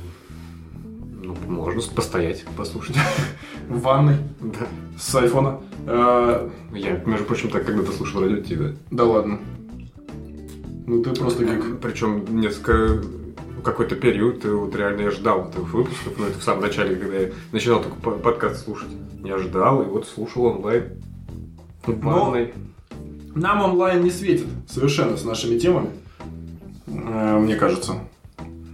ну, можно постоять, послушать. (laughs) В ванной, Да. с айфона. Э, Я, между прочим, так когда-то слушал радио Ти, да. ладно. Ну ты просто как... Причем несколько какой-то период, и вот реально я ждал этих выпусков, ну это в самом начале, когда я начинал только по- подкаст слушать. Я ждал и вот слушал онлайн. Но-. Нам онлайн не светит совершенно с нашими темами. Э, мне кажется.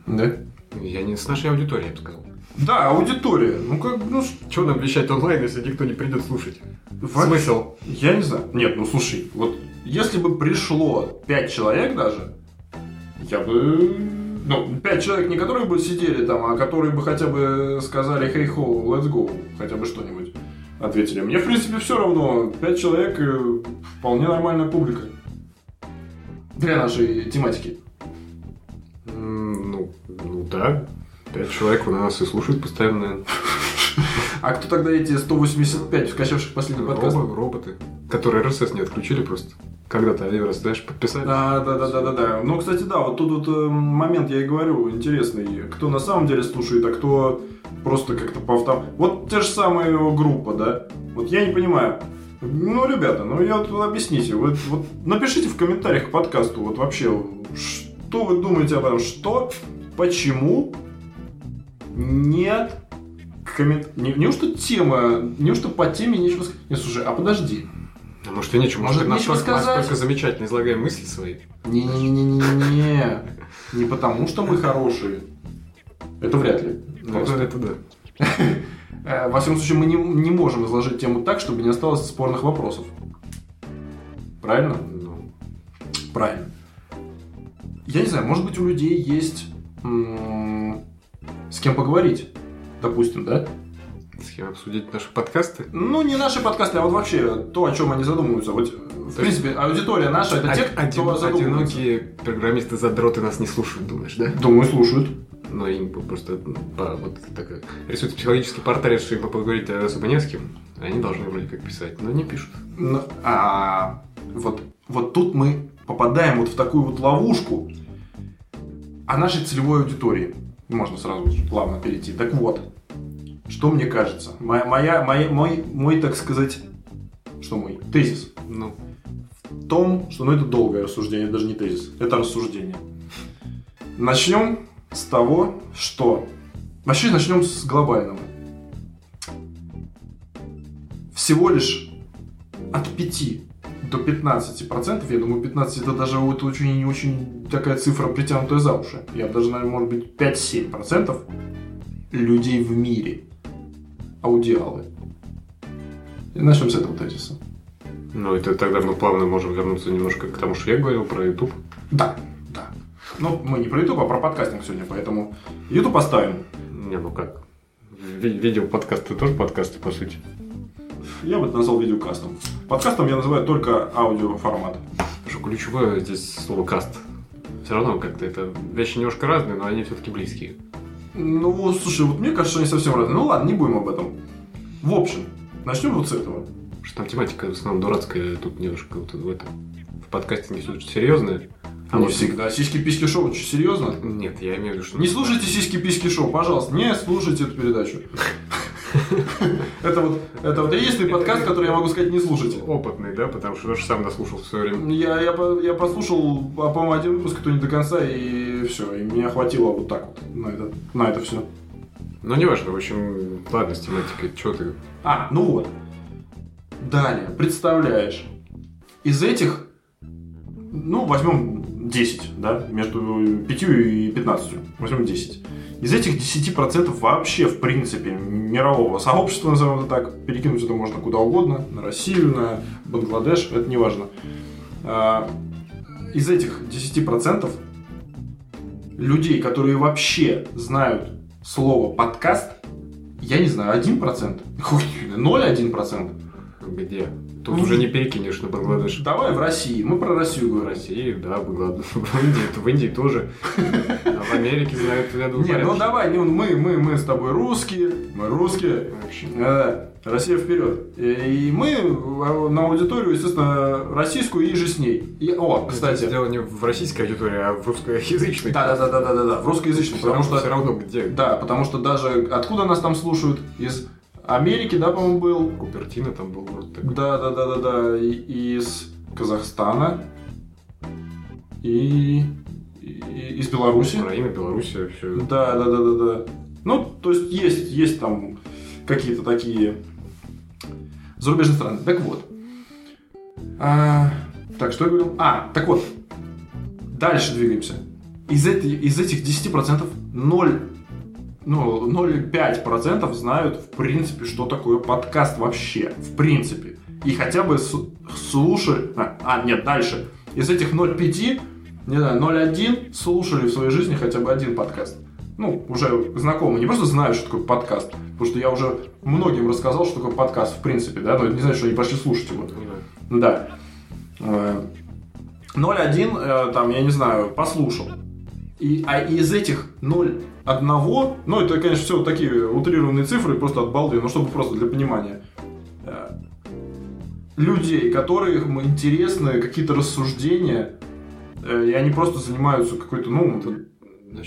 Да? Я не с нашей аудиторией, я бы сказал. Да, аудитория. Ну как, ну... Чего нам вещать онлайн, если никто не придет слушать? вообще- Смысл? Я не знаю. Нет, ну слушай, вот если бы пришло 5 человек даже, я бы... Ну, 5 человек, не которые бы сидели там, а которые бы хотя бы сказали «Hey ho, let's go», хотя бы что-нибудь ответили. Мне, в принципе, все равно. 5 человек вполне нормальная публика. Для нашей тематики. Ну, ну да. Пять человек у нас и слушают постоянно. (laughs) А кто тогда эти 185 скачавших последний подкаст? Робо- роботы, которые РСС не отключили просто. Когда-то один раз, знаешь, подписали. Да, да, да, да, да, да. Ну, кстати, да, вот тут вот э, момент, я и говорю, интересный. Кто на самом деле слушает, а кто просто как-то по автом... Вот те же самые группа, да? Вот я не понимаю. Ну, ребята, ну я вот объясните. Вот, вот напишите в комментариях к подкасту, вот вообще, что вы думаете об этом? Что? Почему? Нет. Коммент... Не, неужто тема, неужто по теме нечего сказать? Нет, слушай, а подожди. А может и нечего, Может, может, настолько, сказать? настолько замечательно излагаем мысли свои. Не-не-не-не-не. Не потому, что мы хорошие. Это вряд ли. Это, это да. Э, Во всяком случае, мы не, не можем изложить тему так, чтобы не осталось спорных вопросов. Правильно? Ну, Правильно. Я не знаю, может быть, у людей есть с кем поговорить. Допустим, да? с кем обсудить наши подкасты. Ну, не наши подкасты, а вот вообще то, о чем они задумываются. Вот, в То принципе, аудитория наша это те, Од- кто один- задумывается. одинокие программисты-задроты нас не слушают, думаешь, да? Думаю, слушают. Но им просто по- вот так, рисуется психологический портрет, что им поговорить особо не с кем. Они должны вроде как писать, но не пишут. Ну, а вот, вот тут мы попадаем вот в такую вот ловушку о нашей целевой аудитории. Можно сразу плавно перейти. Так вот, что мне кажется? Моя, моя, моя- мой, мой, так сказать, что мой? Тезис. Ну, В том, что, ну, это долгое рассуждение, даже не тезис, это рассуждение. Начнем с того, что... Вообще начнем с глобального. Всего лишь от 5 до 15 процентов, я думаю, 15 это даже вот очень, очень такая цифра, притянутая за уши. Я даже, наверное, может быть, 5-7 процентов людей в мире аудиалы. И начнем с этого тезиса. ну это тогда мы плавно можем вернуться немножко к тому, что я говорил про YouTube. Да, да. Ну, мы не про YouTube, а про подкастинг сегодня, поэтому YouTube оставим. Не, ну как? Ви- Видео-подкасты тоже подкасты, по сути. Я бы это назвал видеокастом. Подкастом я называю только аудиоформат. Что ключевое здесь слово каст. Все равно как-то это вещи немножко разные, но они все-таки близкие. Ну, слушай, вот мне кажется, что они совсем разные. Ну ладно, не будем об этом. В общем, начнем вот с этого. Что там тематика в основном дурацкая, тут немножко вот в этом в подкастинге все очень серьезное. А не всегда. Сиськи-письки шоу, что, серьезно? Нет, я имею в виду, что... Не слушайте сиськи-письки шоу, пожалуйста, не слушайте эту передачу. (laughs) (laughs) Это вот, это вот единственный подкаст, который я могу сказать, не слушайте. Опытный, да? Потому что тоже сам дослушал в свое время. Я, я, я послушал, а, по-моему, один выпуск, то не до конца, и все. И меня хватило вот так вот на это, на это все. Но не важно, в общем, ладно, с тематикой, что ты... А, ну вот. Далее, представляешь, из этих, ну, возьмем 10, да, между 5 и 15, возьмем 10. Из этих 10% вообще, в принципе, мирового сообщества, назовем это так, перекинуть это можно куда угодно, на Россию, на Бангладеш, это не важно. А, Из этих 10% людей, которые вообще знают слово подкаст, я не знаю, 1%, Хуй, 0,1%. Где? Тут уже не перекинешь на Бангладеш. Давай в России, мы про Россию В говорим. России, да, Бангладеш. (laughs) В Индии, в Индии тоже. А в Америке знают, я думаю, Не, ну давай, ну, мы, мы, мы с тобой русские, мы русские, Вообще. Э, Россия вперед. И и мы э, на аудиторию, естественно, российскую и же с ней. И- о, кстати, Дело не в российской аудитории, а в русскоязычной. да, да, да, да, да, да, да, в русскоязычной, потому что все равно где. да, потому что даже откуда нас там слушают из Америки, да, по-моему, был, Купертино там был вроде такой. да, да, да, да, да, и из Казахстана и, и из Беларуси. Украина, Белоруссия, все. Да, да, да, да, да. Ну, то есть есть, есть там какие-то такие зарубежные страны. Так вот. А, так, что я говорил? А, так вот. Дальше двигаемся. Из, эти- из этих 10% 0, ну, 0,5% знают, в принципе, что такое подкаст вообще. В принципе. И хотя бы слушали... А, а, нет, дальше. Из этих 0,5, не знаю, 0,1 слушали в своей жизни хотя бы один подкаст. Ну, уже знакомые, не просто знают, что такое подкаст, потому что я уже многим рассказал, что такое подкаст в принципе, да, но это не значит, что они пошли слушать его. Да. Э, 0,1, э, там, я не знаю, послушал. И, а из этих 0,1, ну, это, конечно, все вот такие утрированные цифры, просто от балды, но чтобы просто для понимания. Э, Людей, которым интересны какие-то рассуждения, э, и они просто занимаются какой-то, ну, это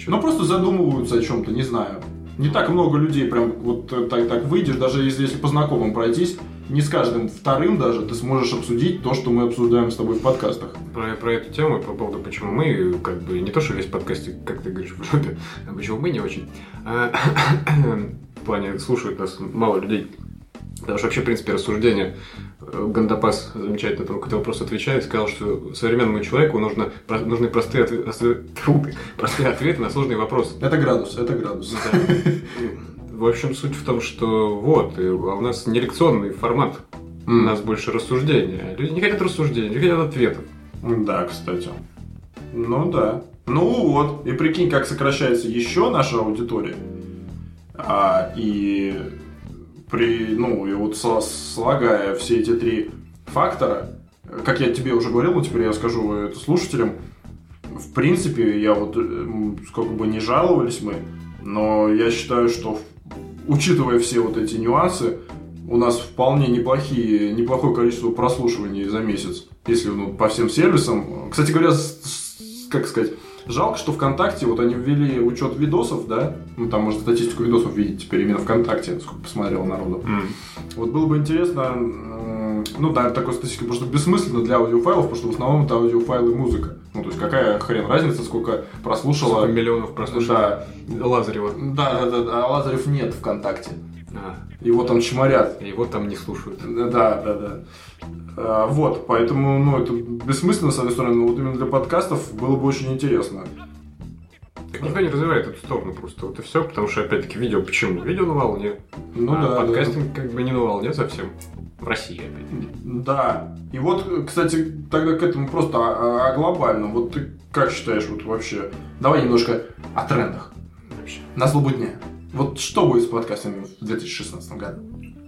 ну, просто задумываются о чем-то, не знаю. Не так много людей прям вот э, так, так выйдешь, даже если, если по знакомым пройтись, не с каждым вторым даже ты сможешь обсудить то, что мы обсуждаем с тобой в подкастах. Про, про эту тему, по поводу, почему мы, как бы, не то, что весь подкаст, как ты говоришь, в жопе, а почему мы не очень. А, (coughs) в плане, слушают нас мало людей. Потому что вообще, в принципе, рассуждение э, Гандапас замечательно на этот вопрос отвечает, сказал, что современному человеку нужно, про- нужны простые, отве- (laughs) простые ответы на сложные вопросы. Это градус, это градус. Да. (laughs) В общем, суть в том, что вот, а у нас не лекционный формат, у М. нас больше рассуждения. Люди не хотят рассуждений, люди хотят ответов. Да, кстати. Ну да. Ну вот, и прикинь, как сокращается еще наша аудитория. А, и при, ну, и вот слагая все эти три фактора, как я тебе уже говорил, но теперь я скажу это слушателям, в принципе, я вот, сколько бы не жаловались мы, но я считаю, что, учитывая все вот эти нюансы, у нас вполне неплохие, неплохое количество прослушиваний за месяц, если ну, по всем сервисам. Кстати говоря, с- с- как сказать, жалко, что ВКонтакте, вот они ввели учет видосов, да, ну там можно статистику видосов видеть теперь именно ВКонтакте, сколько посмотрел народу. Вот было бы интересно, м, ну да, такой статистика просто бессмысленно для аудиофайлов, потому что в основном это аудиофайлы и музыка. Ну, то есть какая хрен разница, сколько прослушало. Сколько миллионов прослушиваний Да, Лазарева. да, да, да, а Лазарев нет ВКонтакте. А, Его там чморят. его там не слушают. Да, да, да. А, Вот, поэтому, ну, это бессмысленно, с одной стороны, но вот именно для подкастов было бы очень интересно. Никто не развивает эту сторону просто. Вот и все, потому что, опять-таки, видео почему? Видео на волне. Ну а да, да. подкастинг как бы не на волне совсем. В России опять. Да. И вот, кстати, тогда к этому просто о, о глобальном. Вот ты как считаешь вот вообще? Давай немножко о трендах. Вообще. На злобу дня. Вот что будет с подкастами в 2016 году?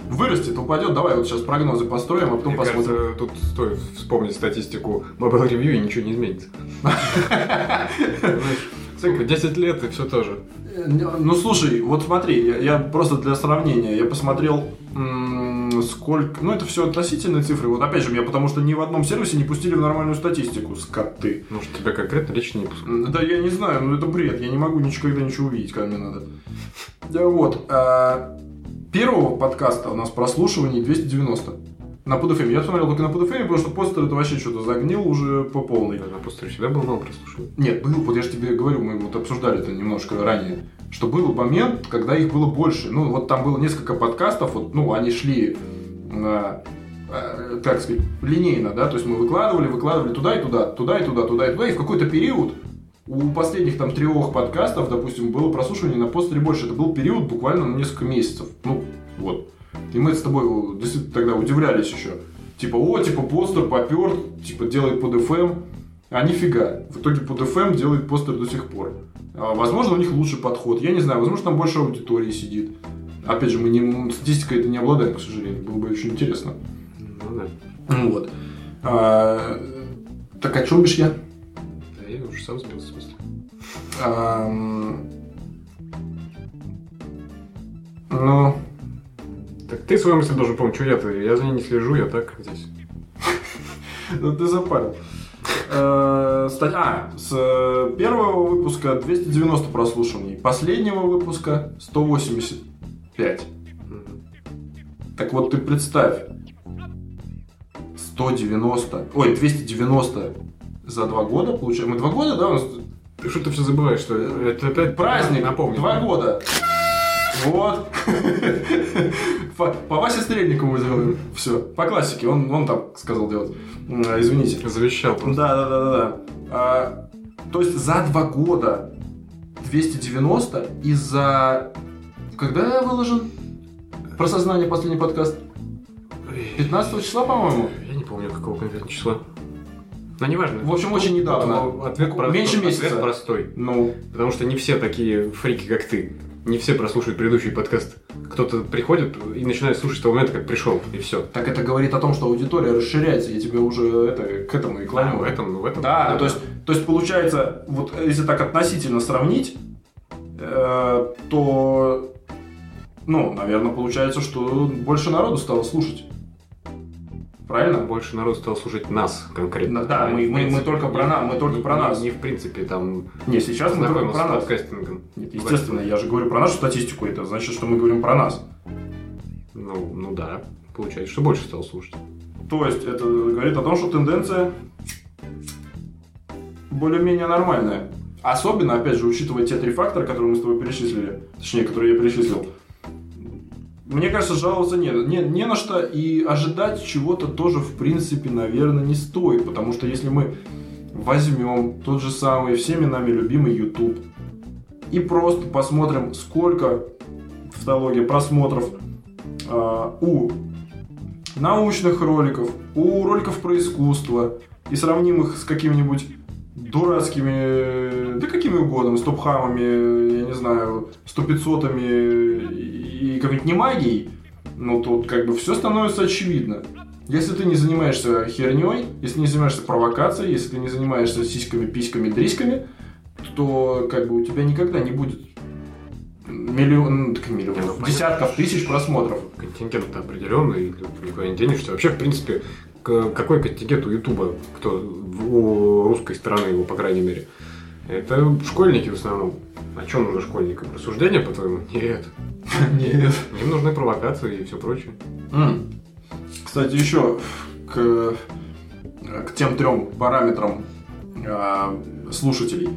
Вырастет, упадет, давай вот сейчас прогнозы построим, а потом Мне посмотрим. кажется, тут стоит вспомнить статистику Mobile Review, и ничего не изменится. (laughs) Знаешь, сколько, 10 лет, и все тоже. Э, Ну слушай, вот смотри, я, я просто для сравнения, я посмотрел м, сколько... Ну, это все относительные цифры. Вот опять же, меня потому что ни в одном сервисе не пустили в нормальную статистику, скоты. Может, тебя конкретно лично не пускают? Да я не знаю, ну это бред. Я не могу никогда ничего увидеть, когда мне надо. Да вот. а, Первого подкаста у нас прослушиваний 290. На PodFM. Я смотрел только на PodFM, потому что постер это вообще что-то загнил уже по полной. На постере всегда было мало прослушиваний. Нет, был, вот я же тебе говорю, мы вот обсуждали это немножко ранее, что был момент, когда их было больше. Ну, вот там было несколько подкастов, вот, ну, они шли, э, э, как сказать, линейно, да, то есть мы выкладывали, выкладывали туда и туда, туда и туда, туда и туда, и в какой-то период у последних там трех подкастов, допустим, было прослушивание на постере больше. Это был период буквально на несколько месяцев. Ну, вот. И мы с тобой тогда удивлялись еще. Типа, о, типа, постер попер, типа, делает под FM. А нифига. В итоге под FM делает постер до сих пор. А, возможно, у них лучший подход. Я не знаю, возможно, там больше аудитории сидит. Опять же, мы не, статистикой это не обладаем, к сожалению. Было бы очень интересно. Ну да. Ну Вот. А, так о чем бишь я? Да я уже сам сбился, в смысле. Ам, Ну, Так ты свою мысль должен помнить, что я-то, я за ней не слежу, я так здесь. (laughs) ну ты запарил. Э, А, с э, первого выпуска 290 прослушиваний, последнего выпуска 185. Мгм. Так вот ты представь, 190, ой, 290 за два года, получается. Мы два года, да, у нас Ты что ты все забываешь, что это опять праздник, напомни. два года. Вот. (laughs) По, по Васе Стрельникову сделаем. Все. По классике. Он, он там сказал делать. А, Извините. Завещал просто. Да, да, да, да, да. А, то есть за два года 290 и за... Когда выложен про сознание последний подкаст? 15 числа, по-моему? Я не помню, какого конкретно числа. Но неважно. В общем, очень недавно. Ответ, про- Меньше ответ месяца. простой. Ну, Потому что не все такие фрики, как ты. Не все прослушают предыдущий подкаст. Кто-то приходит и начинает слушать с того момента, как пришел, и все. так это говорит о том, что аудитория расширяется. Я тебе уже это, к этому и клоню. в этом, в этом. Да, ну, то есть, то есть получается, вот если так относительно сравнить, э, то, ну, наверное, получается, что больше народу стало слушать. Правильно? Больше народ стал слушать нас конкретно. Да, А мы- мы- мы только про на- мы только Не- про нас. Не в принципе там Не, сейчас мы говорим знакомился про нас. подкастингом. Нет, естественно, я же говорю про нашу статистику, это значит, что мы говорим про нас. Ну, ну да, получается, что больше стал слушать. То есть это говорит о том, что тенденция более-менее нормальная. Особенно, опять же, учитывая те три фактора, которые мы с тобой перечислили, точнее, которые я перечислил. Мне кажется, жаловаться не, не, не на что, и ожидать чего-то тоже, в принципе, наверное, не стоит. Потому что если мы возьмем тот же самый всеми нами любимый YouTube и просто посмотрим, сколько тавтология просмотров а, у научных роликов, у роликов про искусство и сравним их с какими-нибудь дурацкими, да какими угодно, стопхамами, я не знаю, стопицотами и какой-нибудь не магией, ну тут как бы все становится очевидно. Если ты не занимаешься херней, если не занимаешься провокацией, если ты не занимаешься сиськами, письками, дриськами, то как бы у тебя никогда не будет миллион, ну, так миллионов, Не, ну, десятков тысяч просмотров. Контингент определенный, и никуда не денешься. Вообще, в принципе, какой контингент у Ютуба, кто у русской стороны его, по крайней мере? Это школьники в основном. А что нужно школьникам? Рассуждения, по-твоему? Нет. (laughs) Нет. Им нужны провокации и все прочее. Кстати, еще к, к тем трем параметрам а, слушателей.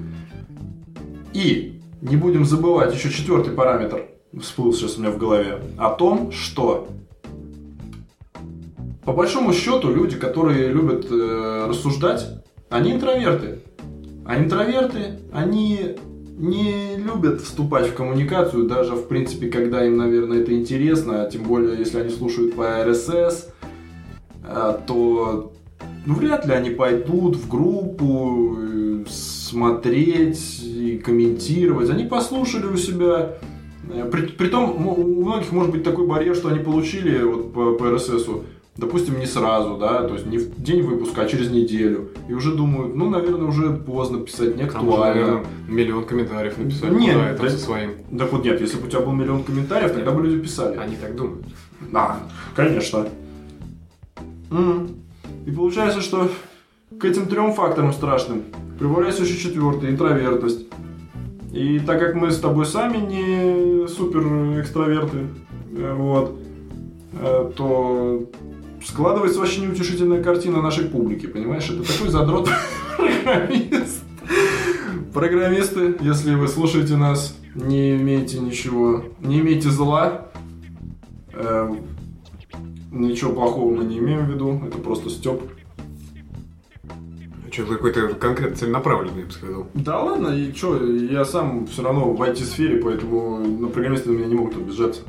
И не будем забывать еще четвертый параметр, всплыл сейчас у меня в голове, о том, что по большому счету люди, которые любят э, рассуждать, они интроверты. А интроверты, они не любят вступать в коммуникацию, даже в принципе, когда им, наверное, это интересно, а тем более, если они слушают по RSS, а, то ну, вряд ли они пойдут в группу э, смотреть и комментировать. Они послушали у себя. Э, При, притом м- у многих может быть такой барьер, что они получили вот по, по RSS допустим, не сразу, да, то есть не в день выпуска, а через неделю, и уже думают, ну, наверное, уже поздно писать, не Там уже, актуально. наверное, миллион комментариев написали. Нет, куда там да- со своим. Так вот нет, если бы у тебя был миллион комментариев, тогда бы люди писали. Они так думают. Да, конечно. М. И получается, что к этим трем факторам страшным прибавляется еще четвертый, интровертность. И так как мы с тобой сами не супер экстраверты, э, вот, э, то складывается очень неутешительная картина нашей публики, понимаешь? Это такой задрот программист. Программисты, если вы слушаете нас, не имейте ничего, не имейте зла, Э, Ничего плохого мы не имеем в виду, это просто степ. Что, какой-то конкретно целенаправленный, я бы сказал. Да ладно, и что, я сам все равно в IT-сфере, поэтому на программисты меня не могут обижаться.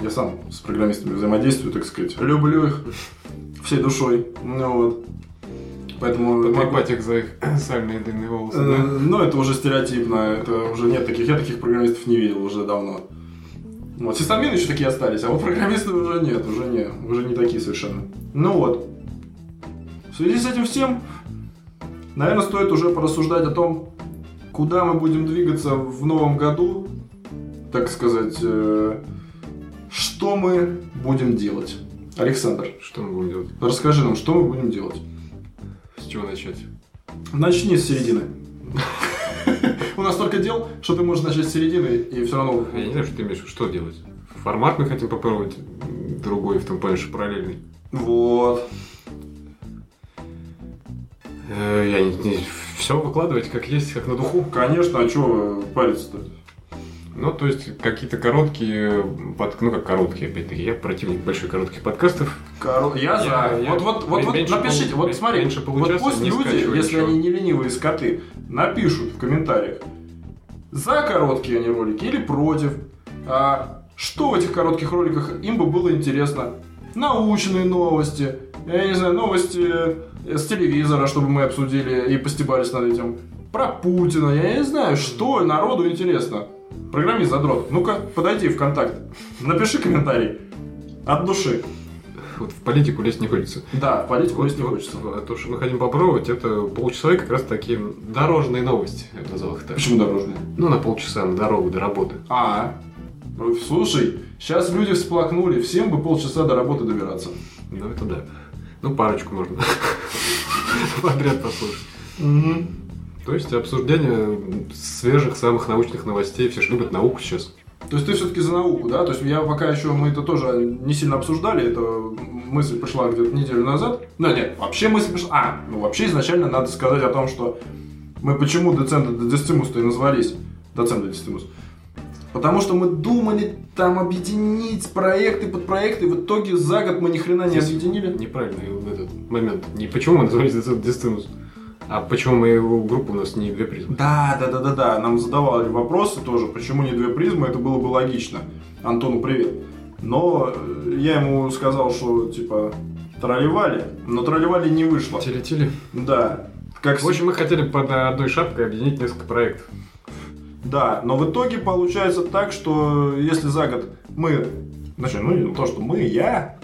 Я сам с программистами взаимодействую, так сказать. Люблю их всей душой. Ну вот. Поэтому... Потрепать их за их (clears throat) сальные длинные волосы, Э, да? Ну, это уже стереотипно, это уже нет таких, я таких программистов не видел уже давно. Вот, сисадмины еще такие остались, а вот программисты уже нет, уже не, уже не такие совершенно. Ну вот. В связи с этим всем, наверное, стоит уже порассуждать о том, куда мы будем двигаться в новом году, так сказать, э, что мы будем делать. Александр, Что мы будем делать? расскажи нам, что мы будем делать. С чего начать? Начни с середины. У нас столько дел, что ты можешь начать с середины и все равно... Я не знаю, что ты имеешь. Что делать? Формат мы хотим попробовать другой, в том плане, что параллельный. Вот. Э, Я не, все выкладывать как есть, как на духу. Конечно, а что париться-то? Ну, то есть, какие-то короткие, под, ну, как короткие, опять-таки, я противник больших коротких подкастов. Коро- Я, Я- за. я вот, вот, вот, вот напишите, полу- вот смотри, меньше вот пусть не люди, если ничего. они не ленивые скоты, напишут в комментариях, за короткие они ролики или против. А что в этих коротких роликах им бы было интересно? Научные новости, я не знаю, новости э, с телевизора, чтобы мы обсудили и постебались над этим. Про Путина, я не знаю, что народу интересно. Программист задрот. Ну-ка, подойди в контакт. Напиши комментарий. От души. Вот в политику лезть не хочется. Да, в политику Вот, лезть не вот, хочется. а то, что мы хотим попробовать, это полчаса и как раз такие дорожные новости, я бы назвал их так. Почему дорожные? Ну, на полчаса на дорогу до работы. А, ну, слушай, сейчас люди всплакнули, всем бы полчаса до работы добираться. Ну, это да. Ну, парочку можно (laughs) подряд послушать. То есть обсуждение свежих самых научных новостей. Все же любят науку сейчас. То есть ты все-таки за науку, да? То есть я пока еще, мы это тоже не сильно обсуждали, это мысль пришла где-то неделю назад. Ну нет, вообще мысль пришла... А, ну вообще изначально надо сказать о том, что мы почему доценты дистимус-то и назвались доценты дистимус. Потому что мы думали там объединить проекты под проекты, в итоге за год мы ни хрена не Здесь объединили. Неправильный этот момент. Не почему мы назывались этот дистинус, а почему мы его группу у нас не две призмы. Да, да, да, да, да. Нам задавали вопросы тоже, почему не две призмы, это было бы логично. Антону привет. Но э, я ему сказал, что типа тролливали, но тролливали не вышло. Телетели. Да. Как В общем, мы хотели под одной шапкой объединить несколько проектов. Да, но в итоге получается так, что если за год мы, значит, ну то, что мы, я,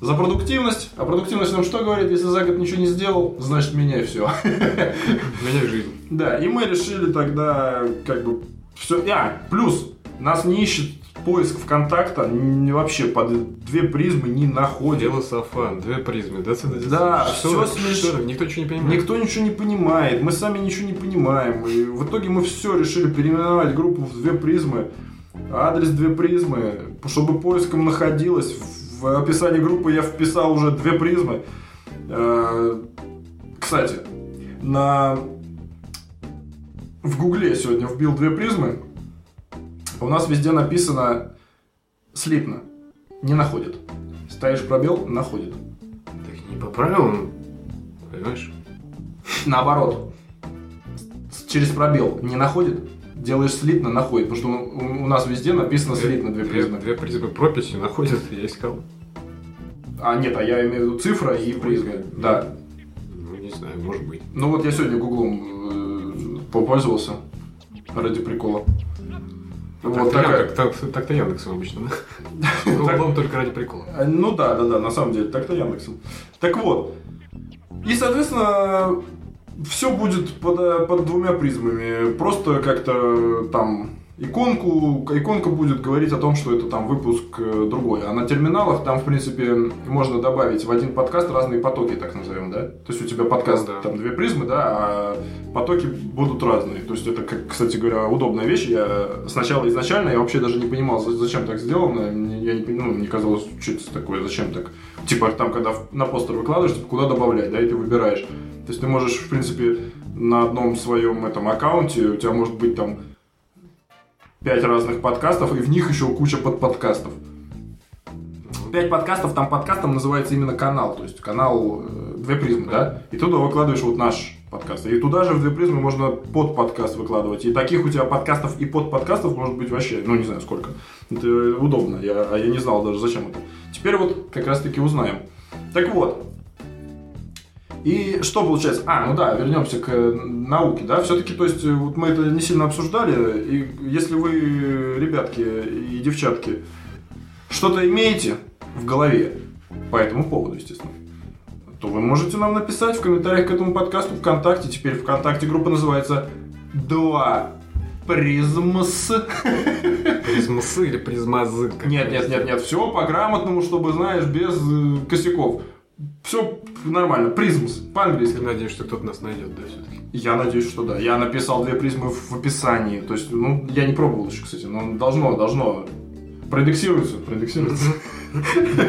за продуктивность, а продуктивность нам что говорит, если за год ничего не сделал, значит меняй все. (laughs) Меняй жизнь. Да, и мы решили тогда как бы все. А, плюс нас не ищет поиск ВКонтакта вообще под две призмы не находит. Дело Сафан, две призмы. Да, Да, что, всё смеш- что, никто ничего не понимает. Никто ничего не понимает, мы сами ничего не понимаем. И в итоге мы все решили переименовать группу в две призмы. Адрес две призмы, чтобы поиском находилось. В описании группы я вписал уже две призмы. Э, Кстати, на в Гугле сегодня вбил две призмы. У нас везде написано слитно. Не находит. Ставишь пробел, находит. Так не по правилам, понимаешь? Наоборот. Через пробел не находит, делаешь слитно, находит. Потому что у, у нас везде написано слитно две призмы. Две призмы прописью находят, я искал. А нет, а я имею в виду цифра и призма. Да. Ну, не знаю, может быть. Ну вот я сегодня гуглом э, попользовался ради прикола. Вот Так-то Яндекс- так- Так-то Яндексом обычно, да? (laughs) Так- он только ради прикола. Э, Ну да, да, да, на самом деле, так-то Яндексом. Так вот. И, соответственно, все будет под, э, под двумя призмами. Просто как-то там иконку, иконка будет говорить о том, что это там выпуск э, другой. А на терминалах там, в принципе, можно добавить в один подкаст разные потоки, так назовем, да? То есть у тебя подкаст, да. там две призмы, да, а потоки будут разные. То есть это, как, кстати говоря, удобная вещь. Я сначала изначально я вообще даже не понимал, за- зачем так сделано. Мне, я не, ну, мне казалось, что это такое, зачем так. Типа там, когда на постер выкладываешь, типа, куда добавлять, да, и ты выбираешь. То есть ты можешь, в принципе, на одном своем этом аккаунте, у тебя может быть там пять разных подкастов, и в них еще куча подподкастов. Пять подкастов, там подкастом называется именно канал, то есть канал э, «Две призмы», да? И туда выкладываешь вот наш подкаст. И туда же в «Две призмы» можно под подкаст выкладывать. И таких у тебя подкастов и под подкастов может быть вообще, ну не знаю сколько. Это удобно, я, а я не знал даже зачем это. Теперь вот как раз таки узнаем. Так вот, и что получается? А, ну да, вернемся к э, науке, да, все-таки, то есть, э, вот мы это не сильно обсуждали, и если вы, ребятки и девчатки, что-то имеете в голове по этому поводу, естественно, то вы можете нам написать в комментариях к этому подкасту ВКонтакте. Теперь ВКонтакте группа называется «Два prisms». Призмасы или призмазы? Нет, нет, нет, нет, все по-грамотному, чтобы, знаешь, без э, косяков. Все нормально, prisms, по-английски. Я надеюсь, что кто-то нас найдет, да, все-таки. Я надеюсь, что да. Я написал две призмы в описании. То есть, ну, я не пробовал еще, кстати, но должно, должно. Проиндексируется, проиндексируется.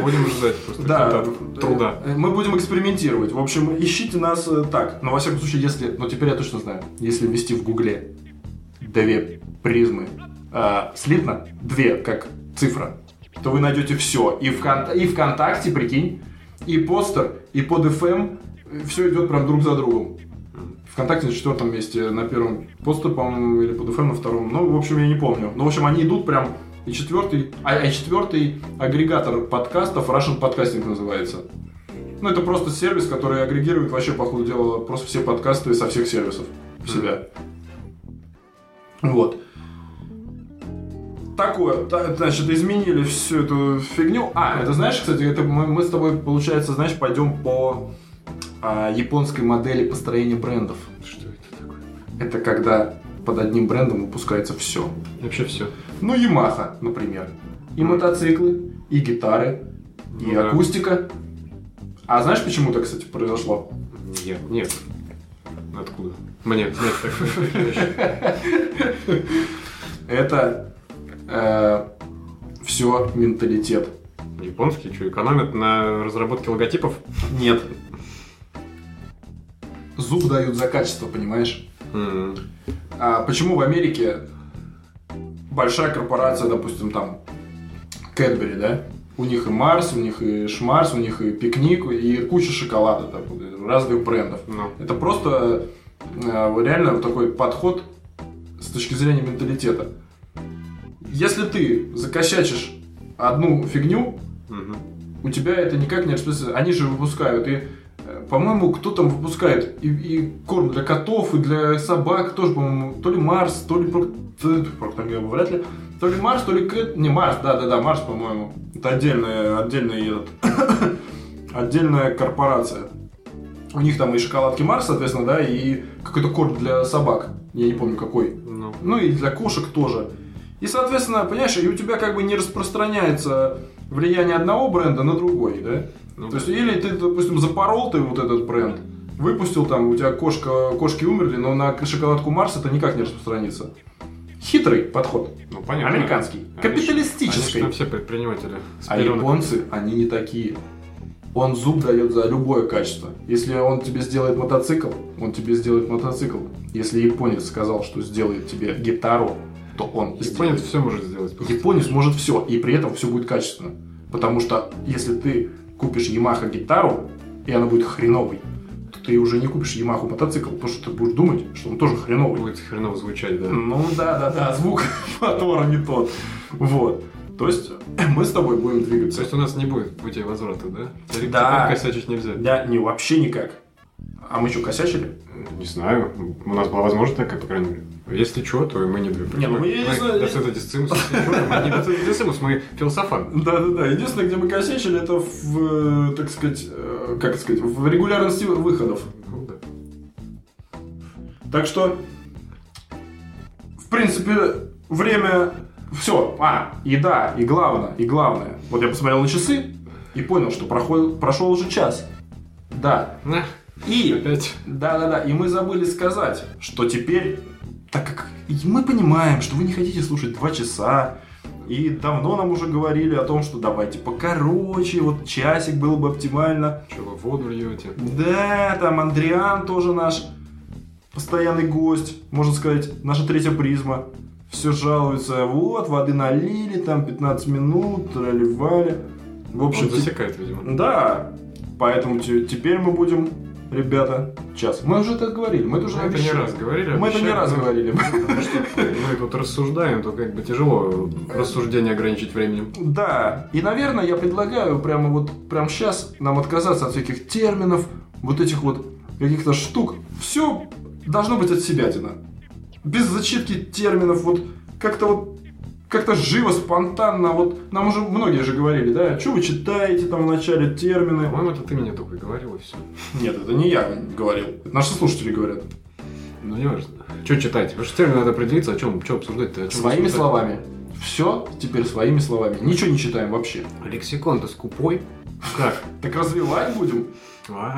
Будем ждать просто Да, труда. э, Мы будем экспериментировать. В общем, ищите нас э, так. Но во всяком случае, если. Но теперь я точно знаю. Если ввести в Гугле две призмы а, слитно, две как цифра, то вы найдете все. И, в и ВКонтакте, прикинь, и постер, и под FM. Все идет прям друг за другом. ВКонтакте на четвертом месте, на первом постер, по-моему, или под FM на втором. Ну, в общем, я не помню. Ну, в общем, они идут прям и четвертый, а, а четвертый агрегатор подкастов Russian Podcasting называется. Ну, это просто сервис, который агрегирует вообще, по ходу дела, просто все подкасты со всех сервисов в себя. Вот. Такое, та- значит, изменили всю эту фигню. А, это знаешь, кстати, это мы, мы с тобой, получается, знаешь, пойдем по а, японской модели построения брендов. Что это такое? Это когда под одним брендом выпускается все. Вообще все. Ну, Yamaha, например. И мотоциклы, и гитары, и Ну да. акустика. А знаешь, почему так, кстати, произошло? Нет, нет. Откуда? Мне знать такие вещи. Это все менталитет. Японские что, экономят на разработке логотипов? Нет. Зуб дают за качество, понимаешь? М, А почему в Америке большая корпорация, допустим, там Кэтбери, да? У них и Марс, у них и Шмарс, у них и Пикник, и куча шоколада, там, разных брендов. Ну, Это просто э, реально вот такой подход с точки зрения менталитета. Если ты закосячишь одну фигню, мгм. у тебя это никак не распространяется. Они же выпускают, и, э, по-моему, кто там выпускает и, и корм для котов, и для собак тоже, по-моему, то ли Марс, то ли Проктор Гэмбл, вряд ли. То ли Марс, то ли Кэт... Не, Марс, да-да-да, Марс, по-моему. Это отдельная, отдельная, этот, (coughs) отдельная корпорация. У них там и шоколадки Марс, соответственно, да, и какой-то корм для собак. Я не помню какой. Ну, Ну и для кошек тоже. И, соответственно, понимаешь, и у тебя как бы не распространяется влияние одного бренда на другой, да? ну, То есть, или ты, допустим, запорол ты вот этот бренд, выпустил там, у тебя кошка, кошки умерли, но на шоколадку Марс это никак не распространится. Хитрый подход. ну, понятно. Американский. Они Капиталистический. они все предприниматели. А японцы, они не такие. Он зуб дает за любое качество. Если он тебе сделает мотоцикл, он тебе сделает мотоцикл. Если японец сказал, что сделает тебе гитару, то он Японец сделает. все может сделать. Японец может все, и при этом все будет качественно. Потому что если ты купишь Yamaha гитару, и она будет хреновой, то ты уже не купишь Yamaha мотоцикл, потому что ты будешь думать, что он тоже хреновый. Будет хреново звучать, да. Ну да, да, да, звук (laughs) мотора не тот. Вот. То есть (clears throat) мы с тобой будем То двигаться. есть у нас не будет путей возврата, да? Теперь Да. косячить нельзя. Да, не, вообще никак. А мы что, косячили? Не знаю. У нас была возможность такая, по крайней мере. Если что, то мы не две Не, ну, я не знаю, дисцимус. Мы не дисцимус, мы философан. Да-да-да. Единственное, где мы косячили, это в, э, так сказать, э, как сказать, в регулярности выходов. Ну. Так что, в принципе, время... Все. А, и да, и главное, и главное. Вот я посмотрел на часы и понял, что проход- прошел уже час. Да. И... опять. Да-да-да, и мы забыли сказать, что теперь, так как мы понимаем, что вы не хотите слушать два часа, и давно нам уже говорили о том, что давайте покороче, вот часик было бы оптимально. Что вы воду льете? Да, там Андриан тоже наш постоянный гость, можно сказать, наша третья призма. Все жалуются, вот, воды налили, там 15 минут, трали-вали. В общем, Он засекает, видимо. да, поэтому те- теперь мы будем, ребята, час. Мы уже это говорили, мы это уже Мы это не раз говорили. Мы это не раз но- говорили. Потому что мы тут рассуждаем, то как бы тяжело рассуждение ограничить временем. Да, и, наверное, я предлагаю прямо вот, прямо сейчас нам отказаться от всяких терминов, вот этих вот каких-то штук. Все должно быть от себятина. Без зачитки терминов, вот как-то вот как-то живо, спонтанно, вот нам уже многие же говорили, да, что вы читаете там в начале термины. По-моему, это ты мне только говорил и все. Нет, это не я говорил, это наши слушатели говорят. Ну, не важно. Что читать? Потому что термин надо определиться, о чем, что обсуждать-то. о чем Своими обсуждать? словами. Все теперь своими словами. Ничего не читаем вообще. Лексикон-то скупой. Как? Так развивать будем.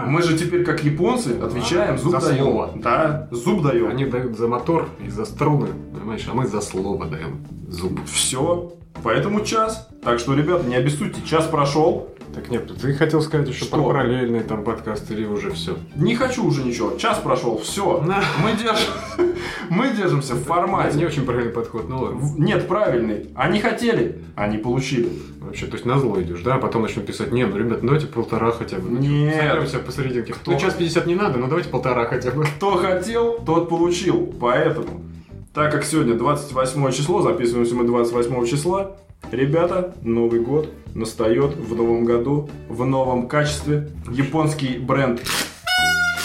Мы же теперь, как японцы, отвечаем, зуб За даем. слово. Да, зуб даем. Они дают за мотор и за струны, понимаешь, а мы за слово даем зуб. Все. Поэтому час. Так что, ребята, не обессудьте, час прошел. Так нет, ты хотел сказать еще Что? про параллельный там подкаст или уже все? Не хочу уже ничего. Час прошел. Все. Мы держим. (laughs) Мы держимся в Не формате. очень правильный подход, ну ладно. Нет, правильный. Они хотели, они получили. Вообще, то есть на зло идешь, да? А потом начнем писать, не, ну, ребят, ну давайте полтора хотя бы. Нет. Сойдемся посерединке. Кто? Ну, час 50 не надо, но давайте полтора хотя бы. Кто хотел, тот получил. Поэтому, так как сегодня 28 число, записываемся мы 28 числа, ребята, Новый год настает в новом году, в новом качестве. Японский бренд...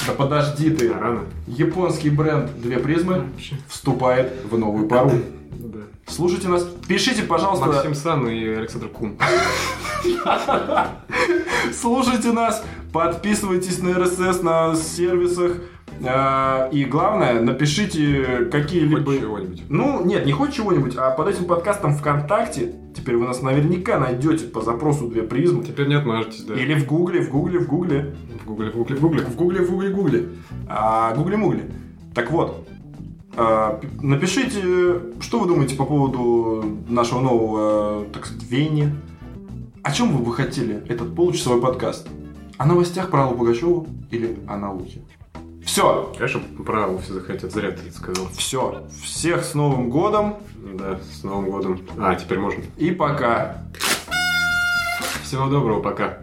Да подожди ты. Рано. Японский бренд «Две призмы» вступает в новую пару. Да. Слушайте нас. Пишите, пожалуйста, Максим Сан и Александр Кун. (laughs) слушайте нас, подписывайтесь на РСС, на сервисах. А, И главное, напишите какие-либо... Ну, нет, не хоть чего-нибудь, а под этим подкастом ВКонтакте, теперь вы нас наверняка найдете по запросу «Две призмы». Теперь не отмажетесь, да. Или в Гугле, в Гугле, в Гугле. В Гугле, в Гугле, в Гугле. В Гугле, в Гугле, Гугле. А, Гугле-мугле. Так вот, а, напишите, что вы думаете по поводу нашего нового, так сказать, веяния. О чем вы бы хотели этот получасовой подкаст? О новостях про Аллу Пугачеву или о науке? Все, Конечно, про все захотят, зря ты это сказал. все. Всех с Новым годом Да, с Новым годом. А, теперь можно. и пока. Всего доброго, пока.